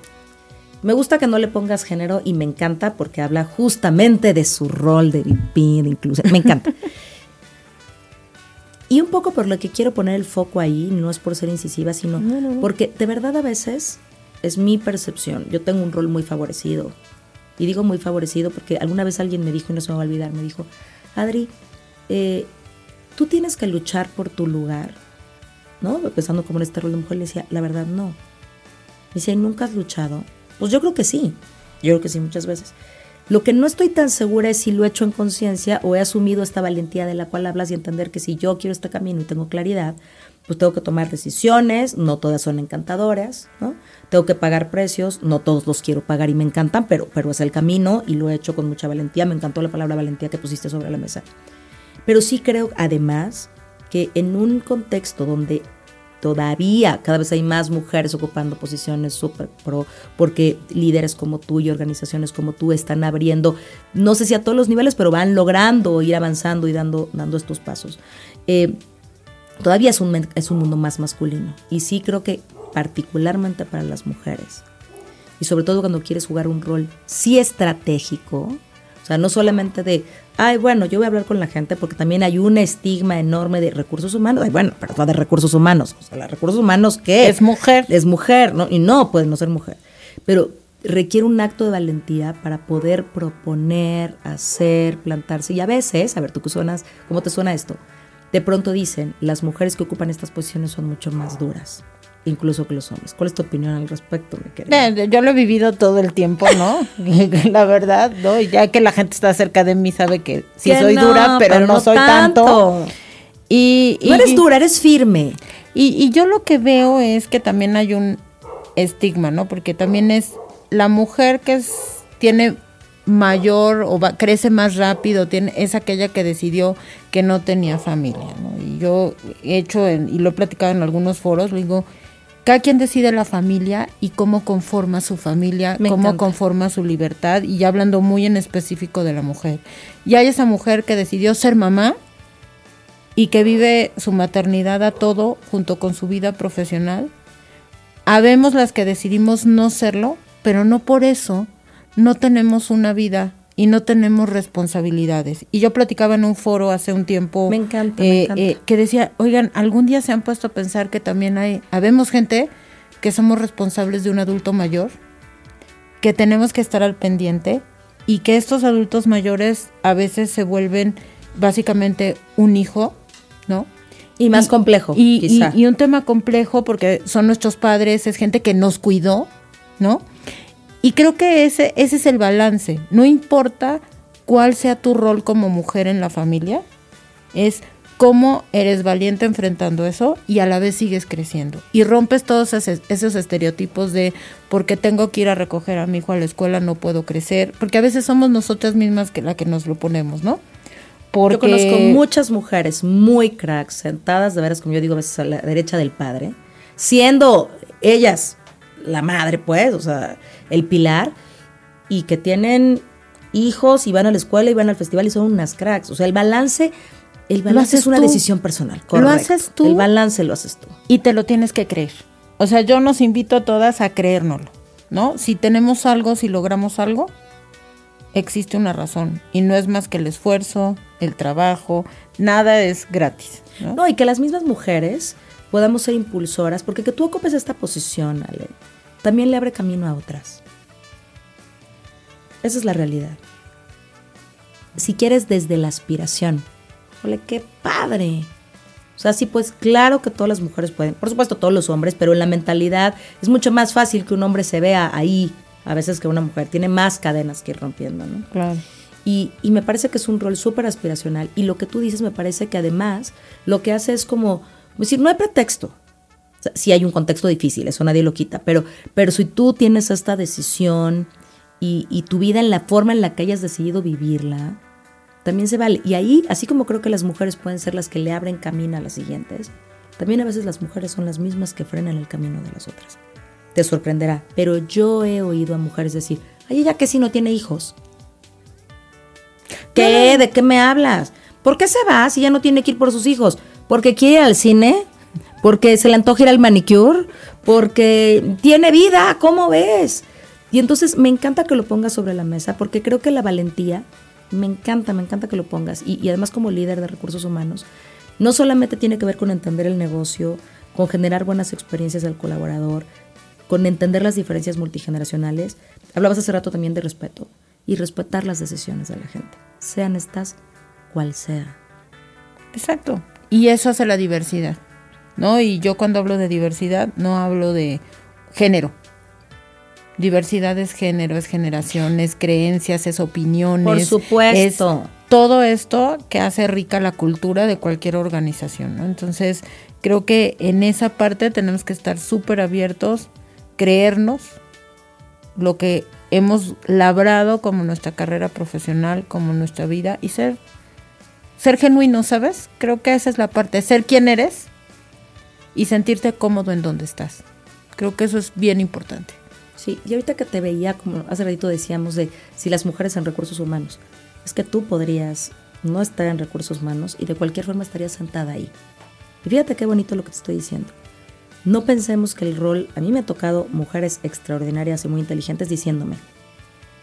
Me gusta que no le pongas género y me encanta porque habla justamente de su rol de vivir, incluso. Me encanta. y un poco por lo que quiero poner el foco ahí, no es por ser incisiva, sino No, no, no. porque de verdad a veces es mi percepción. Yo tengo un rol muy favorecido. Y digo muy favorecido porque alguna vez alguien me dijo, y no se me va a olvidar, me dijo, Adri, eh, tú tienes que luchar por tu lugar, ¿no? Pensando como en este rol de mujer, le decía, la verdad no. Me decía, ¿y nunca has luchado? Pues yo creo que sí, yo creo que sí muchas veces. Lo que no estoy tan segura es si lo he hecho en conciencia o he asumido esta valentía de la cual hablas y entender que si yo quiero este camino y tengo claridad, pues tengo que tomar decisiones, no todas son encantadoras, ¿no? Tengo que pagar precios, no todos los quiero pagar y me encantan, pero, pero es el camino y lo he hecho con mucha valentía. Me encantó la palabra valentía que pusiste sobre la mesa. Pero sí creo, además, que en un contexto donde todavía cada vez hay más mujeres ocupando posiciones súper pro, porque líderes como tú y organizaciones como tú están abriendo, no sé si a todos los niveles, pero van logrando ir avanzando y dando, dando estos pasos. Eh, todavía es un, es un mundo más masculino. Y sí creo que particularmente para las mujeres, y sobre todo cuando quieres jugar un rol sí estratégico, o sea, no solamente de, ay, bueno, yo voy a hablar con la gente porque también hay un estigma enorme de recursos humanos. Ay, bueno, pero de recursos humanos. O sea, los recursos humanos, ¿qué? Es mujer. Es mujer, ¿no? Y no puede no ser mujer. Pero requiere un acto de valentía para poder proponer, hacer, plantarse. Y a veces, a ver, tú qué suenas, ¿cómo te suena esto? De pronto dicen, las mujeres que ocupan estas posiciones son mucho más duras, incluso que los hombres. ¿Cuál es tu opinión al respecto, mi querida? Eh, Yo lo he vivido todo el tiempo, ¿no? la verdad, ¿no? Y Ya que la gente está cerca de mí sabe que sí Que soy no, dura, pero, pero no, no soy tanto. tanto. Y, y- No eres dura, eres firme. Y, y yo lo que veo es que también hay un estigma, ¿no? Porque también es la mujer que es, tiene mayor o va- crece más rápido, tiene, es aquella que decidió que no tenía familia, ¿no? Y yo he hecho, en- y lo he platicado en algunos foros, le digo, cada quien decide la familia y cómo conforma su familia, Me cómo encanta. conforma su libertad, y ya hablando muy en específico de la mujer. Y hay esa mujer que decidió ser mamá, y que vive su maternidad a todo junto con su vida profesional. Habemos las que decidimos no serlo, pero no por eso no tenemos una vida y no tenemos responsabilidades. Y yo platicaba en un foro hace un tiempo Me encanta, me eh, encanta. eh, que decía, oigan, algún día se han puesto a pensar que también hay, habemos gente que somos responsables de un adulto mayor, que tenemos que estar al pendiente y que estos adultos mayores a veces se vuelven básicamente un hijo, ¿no? Y más complejo, Y, y- quizá. y un tema complejo porque son nuestros padres, es gente que nos cuidó, ¿no? Y creo que ese, ese es el balance. No importa cuál sea tu rol como mujer en la familia, es cómo eres valiente enfrentando eso y a la vez sigues creciendo. Y rompes todos esos estereotipos de porque tengo que ir a recoger a mi hijo a la escuela, no puedo crecer. Porque a veces somos nosotras mismas que la que nos lo ponemos, ¿no? Porque Yo conozco muchas mujeres muy cracks, sentadas de veras, como yo digo, a veces a la derecha del padre, siendo ellas la madre, pues, o sea, el pilar, y que tienen hijos y van a la escuela y van al festival y son unas cracks. O sea, el balance, el balance es una tú. decisión personal. Lo haces tú. El balance lo haces tú. y te lo tienes que creer. O sea, yo nos invito a todas a creérnoslo, ¿no? Si tenemos algo, si logramos algo, existe una razón y no es más que el esfuerzo, el trabajo, nada es gratis, ¿no? No, y que las mismas mujeres podamos ser impulsoras, porque que tú ocupes esta posición, Ale, también le abre camino a otras. Esa es la realidad. Si quieres desde la aspiración, ole, qué padre. O sea, sí, pues claro que todas las mujeres pueden, por supuesto todos los hombres, pero en la mentalidad es mucho más fácil que un hombre se vea ahí, a veces que una mujer, tiene más cadenas que ir rompiendo, ¿no? Claro. Y, y me parece que es un rol súper aspiracional. Y lo que tú dices me parece que además lo que hace es como, es decir, no hay pretexto. Sea, sí hay un contexto difícil, eso nadie lo quita, pero, pero si tú tienes esta decisión y, y tu vida en la forma en la que hayas decidido vivirla, también se vale. Y ahí, así como creo que las mujeres pueden ser las que le abren camino a las siguientes, también a veces las mujeres son las mismas que frenan el camino de las otras. Te sorprenderá, pero yo he oído a mujeres decir, ay, ella que si no tiene hijos. ¿Qué? ¿De qué me hablas? ¿Por qué se va si ya no tiene que ir por sus hijos? ¿Porque quiere ir al cine? ¿Porque se le antoja ir al manicure? ¿Porque tiene vida? ¿Cómo ves? Y entonces me encanta que lo pongas sobre la mesa porque creo que la valentía, me encanta, me encanta que lo pongas. Y, y además como líder de recursos humanos, no solamente tiene que ver con entender el negocio, con generar buenas experiencias al colaborador, con entender las diferencias multigeneracionales. Hablabas hace rato también de respeto y respetar las decisiones de la gente, sean estas cual sea. Exacto. Y eso hace la diversidad, ¿no? Y yo cuando hablo de diversidad no hablo de género. Diversidad es género, es generación, es creencias, es opiniones. Por supuesto. Es todo esto que hace rica la cultura de cualquier organización, ¿no? Entonces, creo que en esa parte tenemos que estar súper abiertos, creernos lo que hemos labrado como nuestra carrera profesional, como nuestra vida y ser ser genuino, ¿sabes? Creo que esa es la parte, ser quien eres y sentirte cómodo en donde estás. Creo que eso es bien importante. Sí, y ahorita que te veía, como hace ratito decíamos, de si las mujeres en recursos humanos, es que tú podrías no estar en recursos humanos y de cualquier forma estarías sentada ahí. Y fíjate qué bonito lo que te estoy diciendo. No pensemos que el rol, a mí me ha tocado mujeres extraordinarias y muy inteligentes diciéndome,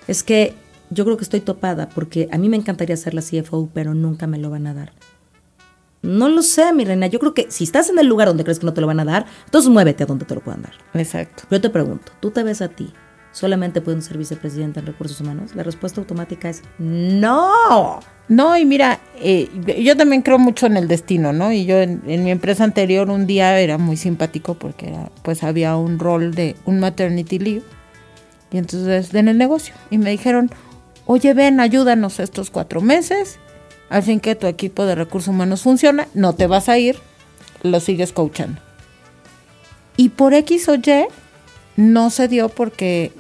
es que yo creo que estoy topada porque a mí me encantaría ser la CFO, pero nunca me lo van a dar. No lo sé, mi reina. Yo creo que si estás en el lugar donde crees que no te lo van a dar, entonces muévete a donde te lo puedan dar. Exacto. Yo te pregunto, ¿tú te ves a ti? ¿Solamente pueden ser vicepresidenta en recursos humanos? La respuesta automática es no. No, y mira, eh, yo también creo mucho en el destino, ¿no? Y yo en, en, mi empresa anterior un día era muy simpático porque era, pues había un rol de un maternity leave. Y entonces en el negocio. Y me dijeron, oye, ven, ayúdanos estos cuatro meses, al fin que tu equipo de recursos humanos funciona, no te vas a ir, lo sigues coachando. Y por X o Y no se dio porque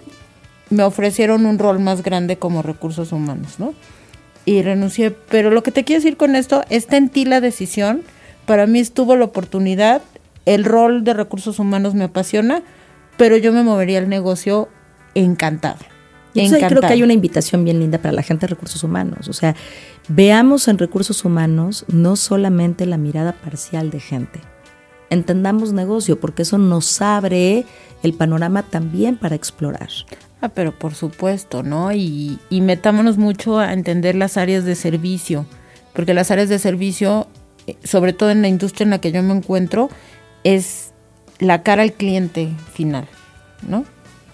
me ofrecieron un rol más grande como recursos humanos, ¿no? Y renuncié. Pero lo que te quiero decir con esto, está en ti la decisión. Para mí estuvo la oportunidad, el rol de recursos humanos me apasiona, pero yo me movería al negocio encantada. Entonces creo que hay una invitación bien linda para la gente de recursos humanos. O sea, veamos en recursos humanos no solamente la mirada parcial de gente. Entendamos negocio, porque eso nos abre el panorama también para explorar. Ah, pero por supuesto, ¿no? Y, y metámonos mucho a entender las áreas de servicio, porque las áreas de servicio, eh, sobre todo en la industria en la que yo me encuentro, es la cara al cliente final, ¿no?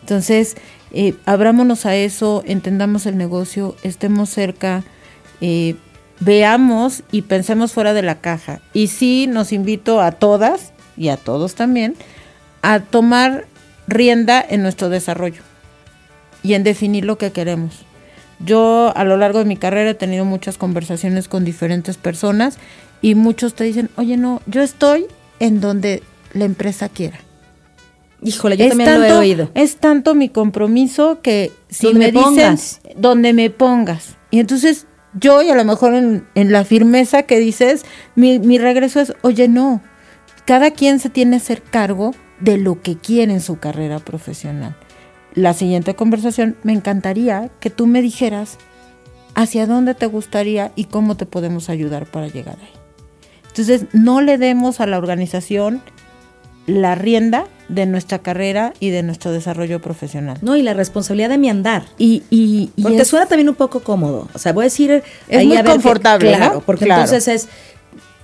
Entonces, eh, abrámonos a eso, entendamos el negocio, estemos cerca, eh, veamos y pensemos fuera de la caja. Y sí nos invito a todas y a todos también a tomar rienda en nuestro desarrollo y en definir lo que queremos. Yo a lo largo de mi carrera he tenido muchas conversaciones con diferentes personas y muchos te dicen, oye, no, yo estoy en donde la empresa quiera. Híjole, yo es también tanto, lo he oído. Es tanto mi compromiso que si donde me, me pongas. dicen donde me pongas. Y entonces yo, y a lo mejor en, en la firmeza que dices, mi, mi, regreso es, oye, no, cada quien se tiene que hacer cargo de lo que quiere en su carrera profesional. La siguiente conversación, me encantaría que tú me dijeras hacia dónde te gustaría y cómo te podemos ayudar para llegar ahí. Entonces, no le demos a la organización la rienda de nuestra carrera y de nuestro desarrollo profesional. No, y la responsabilidad de mi andar. Y, y, y porque es, suena también un poco cómodo. O sea, voy a decir... Es muy confortable, que, claro, ¿no? porque claro. entonces es...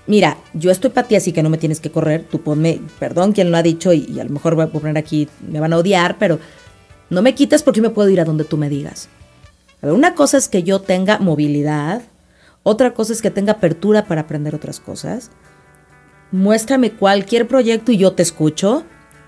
Mira, yo estoy para ti, así que no me tienes que correr. Tú ponme, perdón quien lo ha dicho, y, y, a lo mejor voy a poner aquí, me van a odiar, pero no me quites porque yo me puedo ir a donde tú me digas. A ver, una cosa es que yo tenga movilidad, otra cosa es que tenga apertura para aprender otras cosas. Muéstrame cualquier proyecto y yo te escucho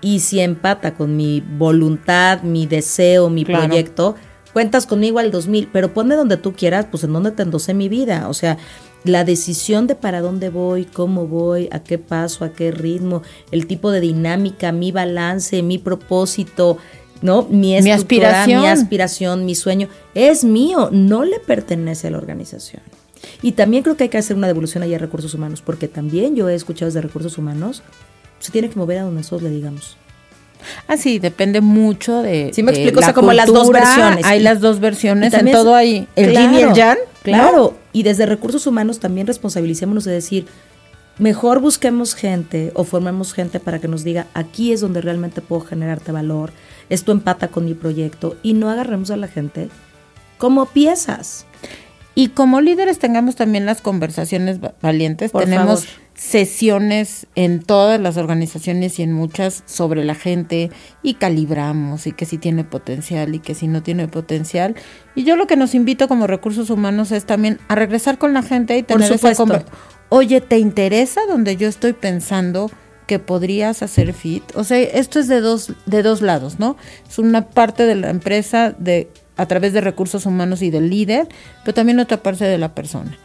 y si empata con mi voluntad, mi deseo, mi claro. proyecto, cuentas conmigo al 2000, pero ponme donde tú quieras, pues en donde te endosé mi vida. O sea, la decisión de para dónde voy, cómo voy, a qué paso, a qué ritmo, el tipo de dinámica, mi balance, mi propósito, ¿no? Mi, mi aspiración. mi aspiración, mi sueño, es mío, no le pertenece a la organización. Y también creo que hay que hacer una devolución allá a recursos humanos, porque también yo he escuchado desde recursos humanos se tiene que mover a donde nosotros le digamos. Ah, sí, depende mucho de. Sí, me de explico, la o sea, como cultura, las dos versiones. Hay y, las dos versiones, en todo hay el claro, yin y el yang. Claro, y desde recursos humanos también responsabilicémonos de decir, mejor busquemos gente o formemos gente para que nos diga, aquí es donde realmente puedo generarte valor, esto empata con mi proyecto y no agarremos a la gente como piezas. Y como líderes tengamos también las conversaciones valientes, tenemos sesiones en todas las organizaciones y en muchas sobre la gente y calibramos y que si tiene potencial y que si no tiene potencial. Y yo lo que nos invito como recursos humanos es también a regresar con la gente y tener esa conversación oye, ¿te interesa donde yo estoy pensando que podrías hacer fit? O sea, esto es de dos, de dos lados, ¿no? Es una parte de la empresa de a través de recursos humanos y del líder, pero también otra parte de la persona.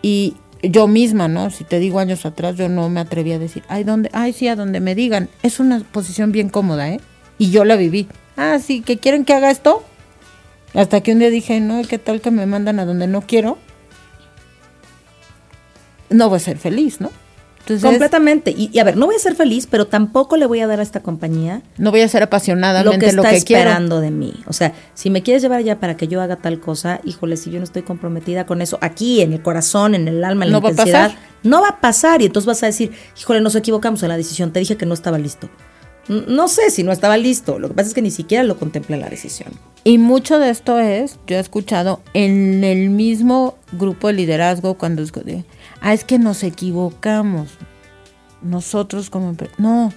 Y yo misma, ¿no? Si te digo años atrás, yo no me atreví a decir, ay, ¿dónde? Ay, sí, a donde me digan. Es una posición bien cómoda, ¿eh? Y yo la viví. Ah, sí, que quieren que haga esto. Hasta que un día dije, no, ¿qué tal que me mandan a donde no quiero? no voy a ser feliz, ¿no? Completamente. Y, a ver, no voy a ser feliz, pero tampoco le voy a dar a esta compañía. No voy a ser apasionada lo que está esperando de mí. O sea, si me quieres llevar ya para que yo haga tal cosa, híjole, si yo no estoy comprometida con eso, aquí en el corazón, en el alma, en la intensidad, no va a pasar. Y entonces vas a decir, híjole, nos equivocamos en la decisión. Te dije que no estaba listo. No sé si no estaba listo. Lo que pasa es que ni siquiera lo contempla la decisión. Y mucho de esto es, yo he escuchado en el mismo grupo de liderazgo cuando ah, es que nos equivocamos. Nosotros como... No,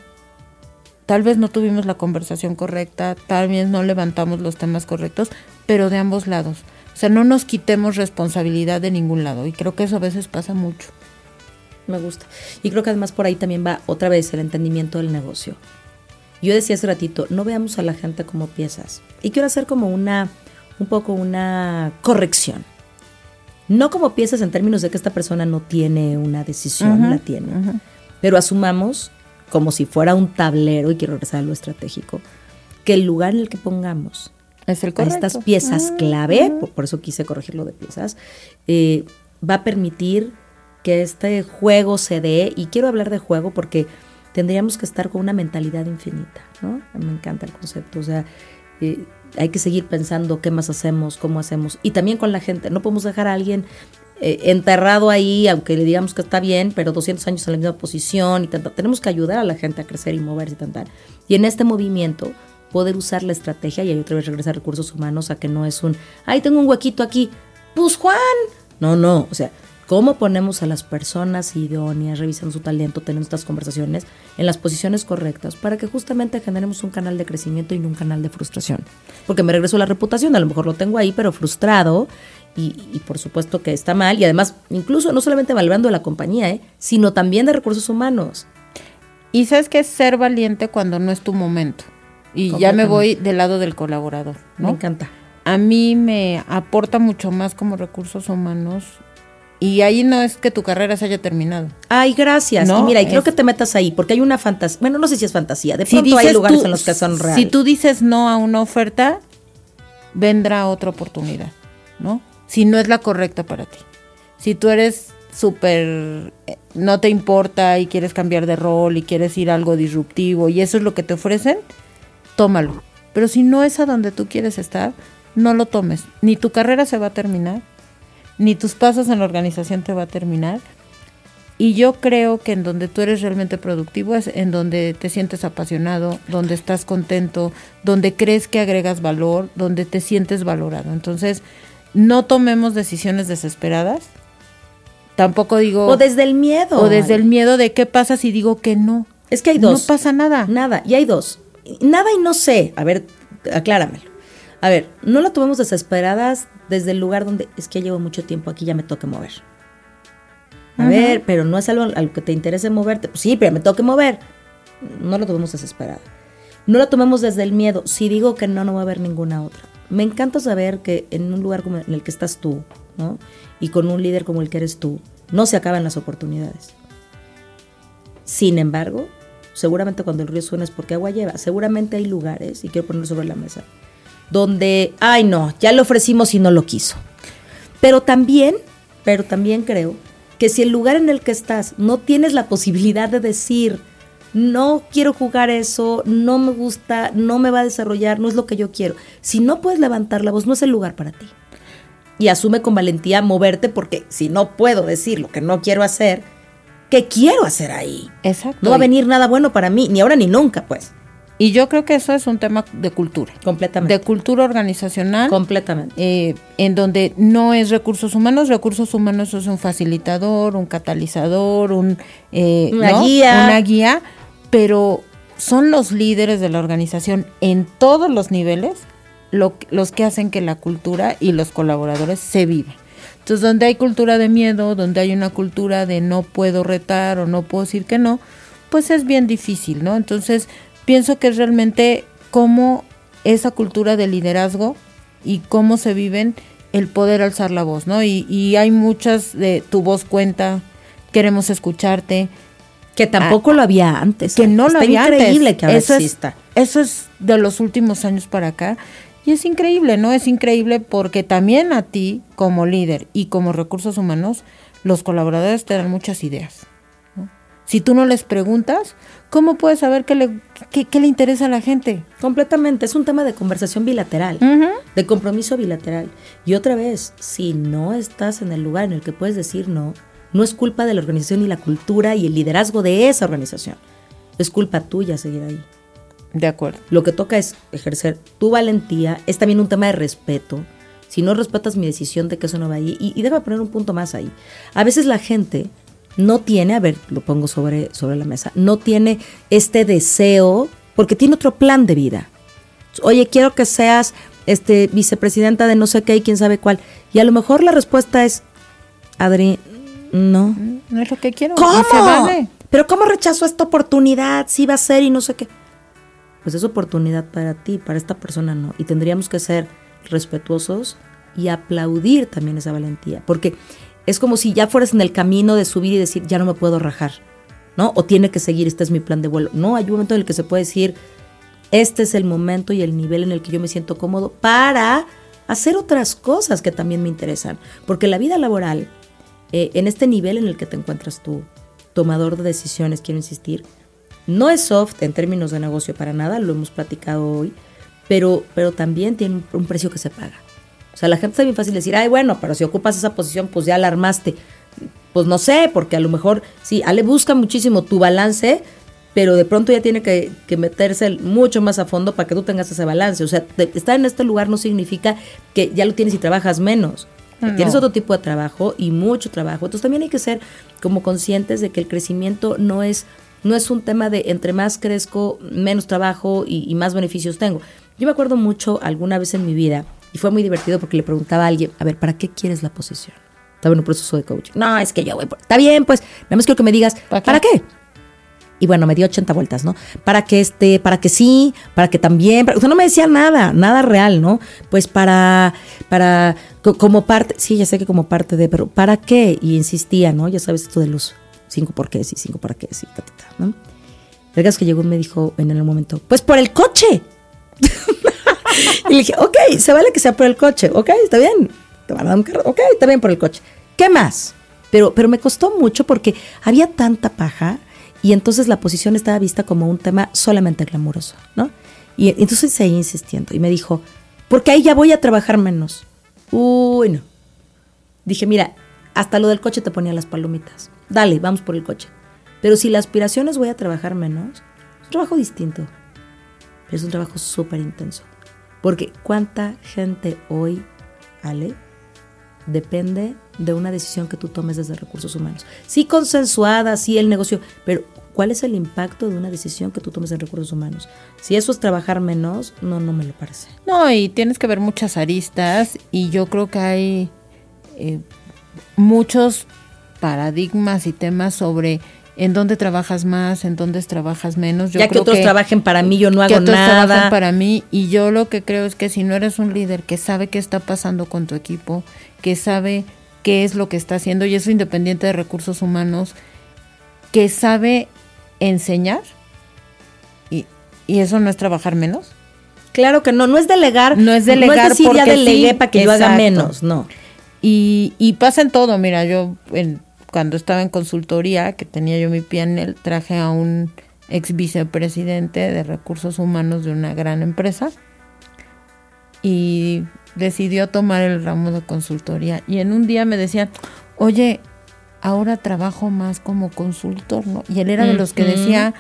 tal vez no tuvimos la conversación correcta, tal vez no levantamos los temas correctos, pero de ambos lados. O sea, no nos quitemos responsabilidad de ningún lado. Y creo que eso a veces pasa mucho. Me gusta. Y creo que además por ahí también va otra vez el entendimiento del negocio. Yo decía hace ratito, no veamos a la gente como piezas. Y quiero hacer como una, un poco una corrección. No como piezas en términos de que esta persona no tiene una decisión, la tiene. Pero asumamos, como si fuera un tablero, y quiero regresar a lo estratégico, que el lugar en el que pongamos es el a estas piezas clave, por, eso quise corregirlo de piezas, eh, va a permitir que este juego se dé, y quiero hablar de juego porque tendríamos que estar con una mentalidad infinita, ¿no? Me encanta el concepto, o sea, eh, hay que seguir pensando qué más hacemos, cómo hacemos. Y también con la gente, no podemos dejar a alguien eh, enterrado ahí, aunque le digamos que está bien, pero 200 años en la misma posición y tanto. Tenemos que ayudar a la gente a crecer y moverse y tanto. Y en este movimiento, poder usar la estrategia, y ahí otra vez regresar recursos humanos a que no es un, ay, tengo un huequito aquí, pues Juan. No, no, o sea, cómo ponemos a las personas idóneas, revisando su talento, teniendo estas conversaciones en las posiciones correctas para que justamente generemos un canal de crecimiento y no un canal de frustración. Porque me regreso a la reputación, a lo mejor lo tengo ahí, pero frustrado y, por supuesto que está mal y además incluso no solamente valorando de la compañía, ¿eh? sino también de recursos humanos. Y sabes que es ser valiente cuando no es tu momento. Y ya me voy del lado del colaborador. Me encanta. A mí me aporta mucho más como recursos humanos y ahí no es que tu carrera se haya terminado. Ay, gracias. y mira, y creo que te metas ahí, porque hay una fantasía. Bueno, no sé si es fantasía. De pronto hay lugares en los que son reales. Si tú dices no a una oferta, vendrá otra oportunidad, ¿no? Si no es la correcta para ti. Si tú eres súper, eh, no te importa y quieres cambiar de rol y quieres ir a algo disruptivo y eso es lo que te ofrecen, tómalo. Pero si no es a donde tú quieres estar, no lo tomes. Ni tu carrera se va a terminar, ni tus pasos en la organización te va a terminar. Y yo creo que en donde tú eres realmente productivo es en donde te sientes apasionado, donde estás contento, donde crees que agregas valor, donde te sientes valorado. Entonces, no tomemos decisiones desesperadas. Tampoco digo... O desde el miedo. O desde el miedo de qué pasa si digo que no. Es que hay dos. No pasa nada. Nada. Y hay dos. Nada y no sé. A ver, acláramelo. A ver, no la tomemos desesperadas desde el lugar donde es que llevo mucho tiempo aquí, ya me toca mover. A ver, pero no es algo al que te interese moverte. Pues sí, pero me toca mover. No lo tomemos desesperada. No lo tomemos desde el miedo. Si digo que no, no va a haber ninguna otra. Me encanta saber que en un lugar como en el que estás tú, ¿no? Y con un líder como el que eres tú, no se acaban las oportunidades. Sin embargo, seguramente cuando el río suena es porque agua lleva. Seguramente hay lugares, y quiero ponerlo sobre la mesa, donde, ay no, ya le ofrecimos y no lo quiso. Pero también, pero también creo que si el lugar en el que estás no tienes la posibilidad de decir, no quiero jugar eso, no me gusta, no me va a desarrollar, no es lo que yo quiero. Si no puedes levantar la voz, no es el lugar para ti. y asume con valentía moverte porque si no puedo decir lo que no quiero hacer, ¿qué quiero hacer ahí? Exacto. No va a venir nada bueno para mí, ni ahora ni nunca, pues. Y yo creo que eso es un tema de cultura. Completamente. De cultura organizacional. Completamente. eh, en donde no es recursos humanos, recursos humanos es un facilitador, un catalizador, un, eh, Una ¿no? guía. Una guía, pero son los líderes de la organización en todos los niveles lo, los que hacen que la cultura y los colaboradores se vivan. Entonces, donde hay cultura de miedo, donde hay una cultura de no puedo retar o no puedo decir que no, pues es bien difícil, ¿no? Entonces, pienso que es realmente cómo esa cultura de liderazgo y cómo se viven el poder alzar la voz, ¿no? Y, y hay muchas de tu voz cuenta, queremos escucharte, Que tampoco lo había antes. que no Está lo había increíble antes. que ahora eso exista. Es, eso es de los últimos años para acá. Y es increíble, ¿no? Es increíble porque también a ti, como líder y como recursos humanos, los colaboradores te dan muchas ideas. Si tú no les preguntas, ¿cómo puedes saber qué le, qué, qué le interesa a la gente? Completamente. Es un tema de conversación bilateral. De compromiso bilateral. Y otra vez, si no estás en el lugar en el que puedes decir no, no es culpa de la organización y la cultura y el liderazgo de esa organización. Es culpa tuya seguir ahí. De acuerdo. Lo que toca es ejercer tu valentía. Es también un tema de respeto. Si no respetas mi decisión de que eso no va ahí, y, y poner un punto más ahí. A veces la gente no tiene, a ver, lo pongo sobre, sobre la mesa, no tiene este deseo porque tiene otro plan de vida. Oye, quiero que seas este vicepresidenta de no sé qué y quién sabe cuál. Y a lo mejor la respuesta es, Adri, no. No es lo que quiero. ¿Cómo? Y se vale. Pero ¿cómo rechazo esta oportunidad? Sí va a ser y no sé qué. Pues es oportunidad para ti, para esta persona no. Y tendríamos que ser respetuosos y aplaudir también esa valentía. Porque es como si ya fueras en el camino de subir y decir, ya no me puedo rajar, ¿no? O tiene que seguir, este es mi plan de vuelo. No, hay un momento en el que se puede decir, este es el momento y el nivel en el que yo me siento cómodo para hacer otras cosas que también me interesan. Porque la vida laboral, eh, en este nivel en el que te encuentras tú, tomador de decisiones, quiero insistir, no es soft en términos de negocio para nada, lo hemos platicado hoy, pero, pero también tiene un, un precio que se paga. O sea, la gente está bien fácil decir, ay, bueno, pero si ocupas esa posición, pues ya la armaste. Pues no sé, porque a lo mejor, sí, Ale busca muchísimo tu balance, pero de pronto ya tiene que, que meterse mucho más a fondo para que tú tengas ese balance. O sea, te- estar en este lugar no significa que ya lo tienes y trabajas menos. No. Tienes otro tipo de trabajo y mucho trabajo. Entonces también hay que ser como conscientes de que el crecimiento no es, no es un tema de entre más crezco, menos trabajo y, y más beneficios tengo. Yo me acuerdo mucho alguna vez en mi vida, y fue muy divertido porque le preguntaba a alguien, a ver, ¿para qué quieres la posición? Estaba en un proceso de coaching. No, es que yo voy por... Está bien, pues, nada más quiero que me digas, ¿Para ¿para qué? Y bueno, me dio 80 vueltas, ¿no? Para que este, para que sí, para que también, para- o sea, no me decía nada, nada real, ¿no? Pues para, para, co- como parte, sí, ya sé que como parte de, pero ¿para qué? Y insistía, ¿no? Ya sabes esto de los cinco por qué, sí, cinco para qué, sí, ta, ta, ta, ¿no? El caso es que llegó y me dijo en el momento, pues por el coche. y le dije, ok, se vale que sea por el coche, ok, está bien. Te van a dar un carro, ok, está bien por el coche. ¿Qué más? Pero, pero me costó mucho porque había tanta paja y entonces la posición estaba vista como un tema solamente glamuroso, ¿no? Y entonces seguí insistiendo y me dijo, porque ahí ya voy a trabajar menos. Uy, no. Dije, mira, hasta lo del coche te ponía las palomitas. Dale, vamos por el coche. Pero si la aspiración es voy a trabajar menos, es un trabajo distinto. Es un trabajo súper intenso. Porque cuánta gente hoy, Ale, depende de una decisión que tú tomes desde recursos humanos. Sí consensuada, sí el negocio, pero ¿cuál es el impacto de una decisión que tú tomes en recursos humanos? Si eso es trabajar menos, no, no me lo parece. No, y tienes que ver muchas aristas y yo creo que hay eh, muchos paradigmas y temas sobre en dónde trabajas más, en dónde trabajas menos. Yo ya que creo otros trabajen para mí, yo no que hago otros trabajan nada. para mí y yo lo que creo es que si no eres un líder que sabe qué está pasando con tu equipo, que sabe qué es lo que está haciendo y eso independiente de recursos humanos, que sabe enseñar y, y eso no es trabajar menos. Claro que no, no es delegar. No es delegar decir ya porque delegué sí, para que yo haga exacto. menos, no. Y, y pasa en todo, mira, yo en- cuando estaba en consultoría, que tenía yo mi PNL, traje a un ex vicepresidente de recursos humanos de una gran empresa. y decidió tomar el ramo de consultoría. Y en un día me decían, oye, ahora trabajo más como consultor, ¿no? Y él era de los que decía,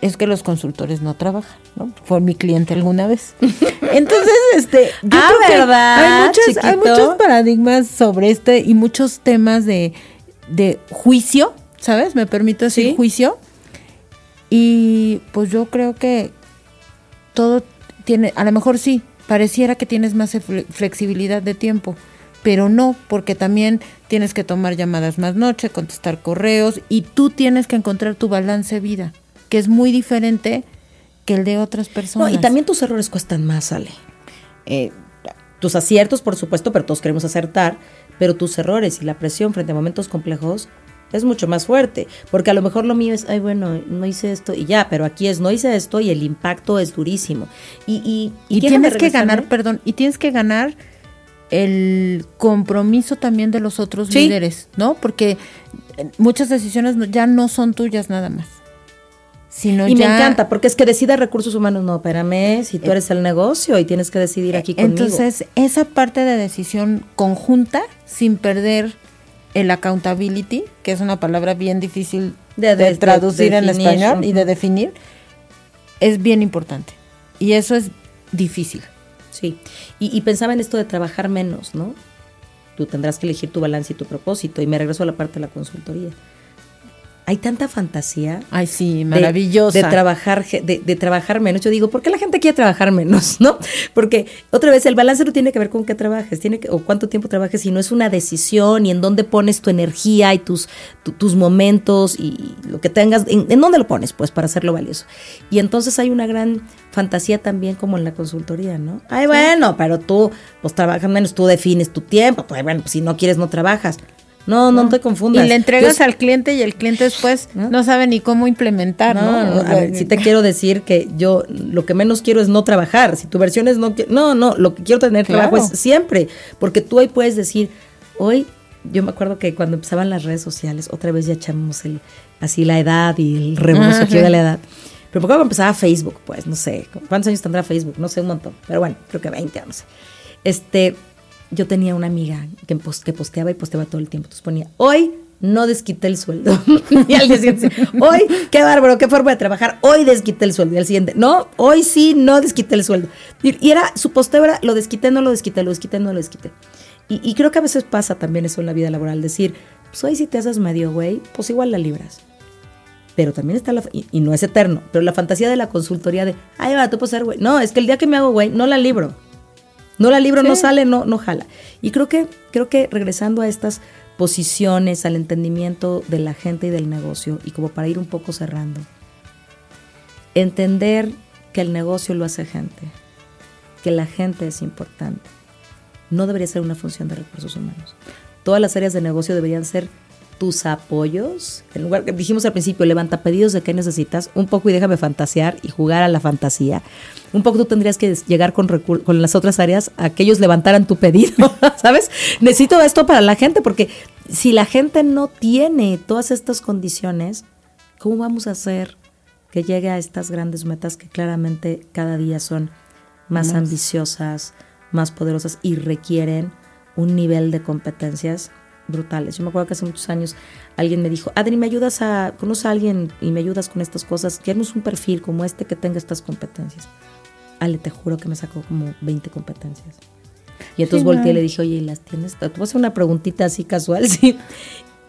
es que los consultores no trabajan, ¿no? Fue mi cliente alguna vez. Entonces, este, yo ah, creo ¿verdad, que hay muchos, hay muchos paradigmas sobre este y muchos temas de, de juicio, ¿sabes? Me permito decir Sí. juicio. Y pues yo creo que todo tiene, a lo mejor sí, pareciera que tienes más fle- flexibilidad de tiempo, pero no, porque también tienes que tomar llamadas más noche, contestar correos y tú tienes que encontrar tu balance vida, que es muy diferente que el de otras No, personas. y también tus errores cuestan más, Ale. Eh, tus aciertos, por supuesto, pero todos queremos acertar, pero tus errores y la presión frente a momentos complejos es mucho más fuerte, porque a lo mejor lo mío es, ay, bueno, no hice esto y ya, pero aquí es, no hice esto y el impacto es durísimo. Y, y, y tienes que ganar, perdón, y tienes que ganar el compromiso también de los otros Sí. líderes, ¿no? Porque muchas decisiones ya no son tuyas nada más. Sino Y me encanta, porque es que decida recursos humanos, no, espérame, si tú eres el negocio y tienes que decidir aquí conmigo. Entonces, esa parte de decisión conjunta, sin perder el accountability, que es una palabra bien difícil De- de, de- de traducir en español y de definir, es bien importante. Y eso es difícil. Sí, y, y pensaba en esto de trabajar menos, ¿no? Tú tendrás que elegir tu balance y tu propósito. Y me regreso a la parte de la consultoría. Hay tanta fantasía. Ay, sí, maravillosa. De, trabajar, de, de trabajar menos. Yo digo, ¿por qué la gente quiere trabajar menos? ¿No? Porque otra vez el balance no tiene que ver con qué trabajes, tiene que, o cuánto tiempo trabajes, sino es una decisión y en dónde pones tu energía y tus, tu- tus momentos y lo que tengas, en, en dónde lo pones, pues, para hacerlo valioso. Y entonces hay una gran fantasía también como en la consultoría, ¿no? Ay, bueno, pero tú, pues trabajas menos, tú defines tu tiempo, pues bueno, pues, si no quieres, no trabajas. No, no, te confundas. Y le entregas Yo- al cliente y el cliente después ¿No? no, sabe ni cómo implementar, ¿no? no, a ver, sí te quiero decir que yo lo que menos quiero es no trabajar. Si tu versión es no, no, no, lo que quiero tener Claro. trabajo es siempre, porque tú hoy puedes decir, hoy, yo me acuerdo que cuando empezaban las redes sociales, otra vez ya echamos el, así la edad y el Ajá. de la edad. Pero me acuerdo cuando empezaba Facebook, pues, no sé, ¿cuántos años tendrá Facebook? No sé, un montón, pero bueno, creo que 20, no sé. Este, yo tenía una amiga que, pos- que posteaba y posteaba todo el tiempo. Entonces ponía, hoy no desquité el sueldo. y al día siguiente, hoy, qué bárbaro, qué forma de trabajar. Hoy desquité el sueldo. Y al siguiente, no, hoy sí no desquité el sueldo. Y, y era, su posteo era, lo desquité, no lo desquité, lo desquité, no lo desquité. Y, y creo que a veces pasa también eso en la vida laboral, decir, pues hoy si te haces medio güey, pues igual la libras. Pero también está la, y, y no es eterno, pero la fantasía de la consultoría de, ay, va, tú puedes ser güey. No, es que el día que me hago güey, no la libro. No la libro, no sale, no, no jala. Y creo que, creo que regresando a estas posiciones, al entendimiento de la gente y del negocio, y como para ir un poco cerrando, entender que el negocio lo hace gente, que la gente es importante, no debería ser una función de recursos humanos. Todas las áreas de negocio deberían ser tus apoyos. En lugar que dijimos al principio, levanta pedidos de qué necesitas, un poco y déjame fantasear y jugar a la fantasía. Un poco tú tendrías que llegar con, con las otras áreas a que ellos levantaran tu pedido, ¿sabes? Necesito esto para la gente porque si la gente no tiene todas estas condiciones, ¿cómo vamos a hacer que llegue a estas grandes metas que claramente cada día son más Más. ambiciosas, más poderosas y requieren un nivel de competencias brutales. Yo me acuerdo que hace muchos años alguien me dijo, Adri, ¿me ayudas a, conoce a alguien y me ayudas con estas cosas? Queremos un perfil como este que tenga estas competencias. Ale, te juro que me sacó como 20 competencias. Y entonces Sí, volteé y no. le dije, oye, ¿y las tienes? Te voy a hacer una preguntita así casual, sí.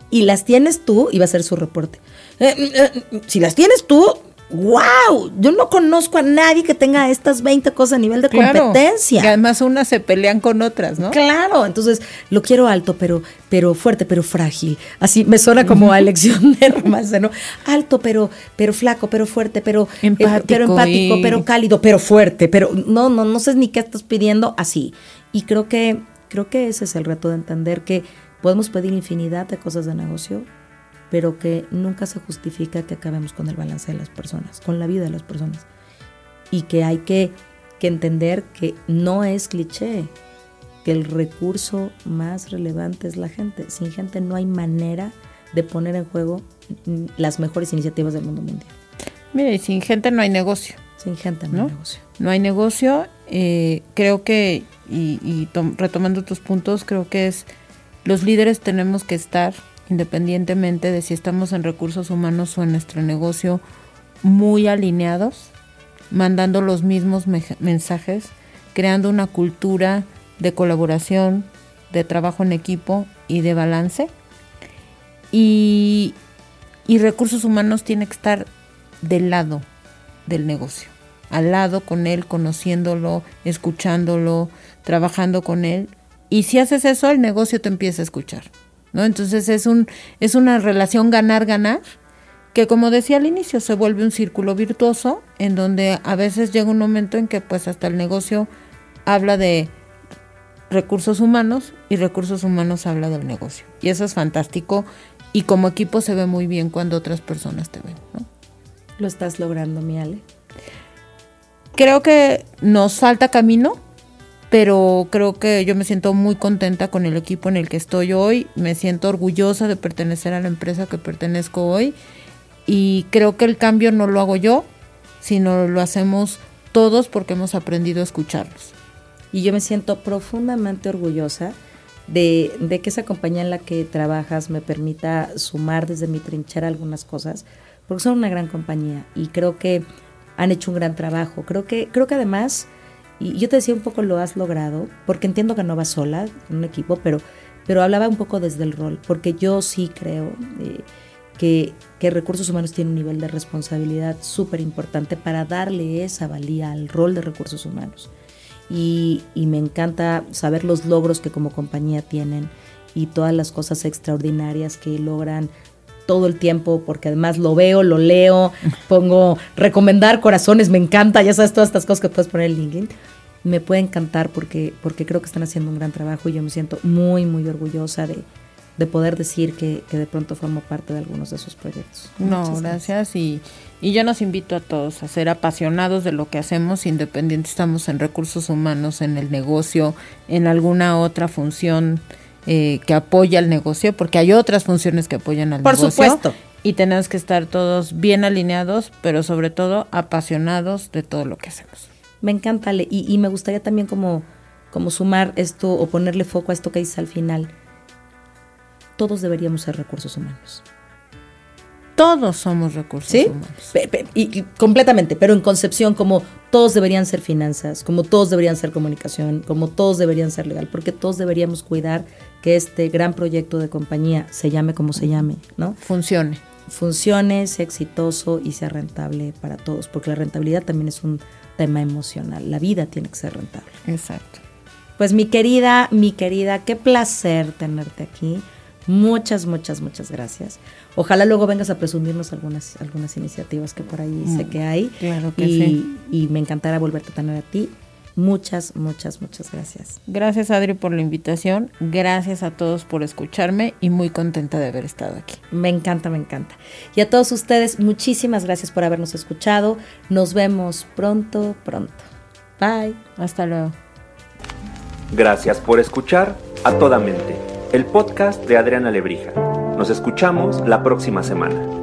Y las tienes tú, iba a ser su reporte. Eh, eh, eh, si las tienes tú, wow, yo no conozco a nadie que tenga estas 20 cosas a nivel de Claro. competencia. Y además unas se pelean con otras, ¿no? Claro, entonces lo quiero alto, pero, pero fuerte, pero frágil. Así me suena como a elección de romance, ¿no? Alto, pero, pero flaco, pero fuerte, pero eh, Empático pero empático, y- pero cálido, pero fuerte, pero no, no, no sé ni qué estás pidiendo así. Y creo que, creo que ese es el reto de entender que podemos pedir infinidad de cosas de negocio, pero que nunca se justifica que acabemos con el balance de las personas, con la vida de las personas. Y que hay que, que entender que no es cliché, que el recurso más relevante es la gente. Sin gente no hay manera de poner en juego las mejores iniciativas del mundo mundial. Mira, y sin gente no hay negocio. Sin gente no, hay negocio. No hay negocio. Eh, creo que, y, y retomando tus puntos, creo que es los líderes tenemos que estar, independientemente de si estamos en recursos humanos o en nuestro negocio, muy alineados, mandando los mismos mensajes, creando una cultura de colaboración, de trabajo en equipo y de balance. Y, y recursos humanos tiene que estar del lado del negocio, al lado con él, conociéndolo, escuchándolo, trabajando con él y si haces eso, el negocio te empieza a escuchar. ¿No? Entonces es, un, es una relación ganar-ganar que como decía al inicio se vuelve un círculo virtuoso en donde a veces llega un momento en que pues hasta el negocio habla de recursos humanos y recursos humanos habla del negocio. Y eso es fantástico y como equipo se ve muy bien cuando otras personas te ven. ¿no? Lo estás logrando, mi Ale. Creo que nos falta camino, pero creo que yo me siento muy contenta con el equipo en el que estoy hoy, me siento orgullosa de pertenecer a la empresa que pertenezco hoy y creo que el cambio no lo hago yo, sino lo hacemos todos porque hemos aprendido a escucharlos. Y yo me siento profundamente orgullosa de, que esa compañía en la que trabajas me permita sumar desde mi trinchera algunas cosas, porque son una gran compañía y creo que han hecho un gran trabajo. Creo que, creo que además y yo te decía un poco lo has logrado, porque entiendo que no vas sola en un equipo, pero, pero hablaba un poco desde el rol, porque yo sí creo eh, que, que, recursos humanos tiene un nivel de responsabilidad súper importante para darle esa valía al rol de recursos humanos. Y, y me encanta saber los logros que como compañía tienen y todas las cosas extraordinarias que logran todo el tiempo porque además lo veo, lo leo, pongo recomendar corazones, me encanta, ya sabes todas estas cosas que puedes poner en LinkedIn me puede encantar porque, porque creo que están haciendo un gran trabajo y yo me siento muy, muy orgullosa de, poder decir que, de pronto formo parte de algunos de sus proyectos. No, gracias. Y, y yo nos invito a todos a ser apasionados de lo que hacemos, independiente estamos en recursos humanos, en el negocio, en alguna otra función eh, que apoya al negocio, porque hay otras funciones que apoyan al negocio. Por supuesto. Y tenemos que estar todos bien alineados, pero sobre todo apasionados de todo lo que hacemos me encanta y, y, me gustaría también como, como sumar esto o ponerle foco a esto que dice al final. Todos deberíamos ser recursos humanos. Todos somos recursos humanos. y, completamente, pero en concepción como todos deberían ser finanzas, como todos deberían ser comunicación, como todos deberían ser legal, porque todos deberíamos cuidar que este gran proyecto de compañía se llame como se llame, ¿no? Funcione. Funcione, sea exitoso y sea rentable para todos, porque la rentabilidad también es un tema emocional. La vida tiene que ser rentable. Exacto. Pues mi querida, mi querida, qué placer tenerte aquí. Muchas, muchas, muchas gracias. Ojalá luego vengas a presumirnos algunas, algunas iniciativas que por ahí sé mm, que hay. Claro que y, sí. Y me encantará volverte a tener a ti. Muchas, muchas, muchas gracias. Gracias Adri por la invitación, gracias a todos por escucharme y muy contenta de haber estado aquí. Me encanta, me encanta. Y a todos ustedes, muchísimas gracias por habernos escuchado. Nos vemos pronto, pronto. Bye. Hasta luego. Gracias por escuchar a toda mente, el podcast de Adriana Lebrija. Nos escuchamos la próxima semana.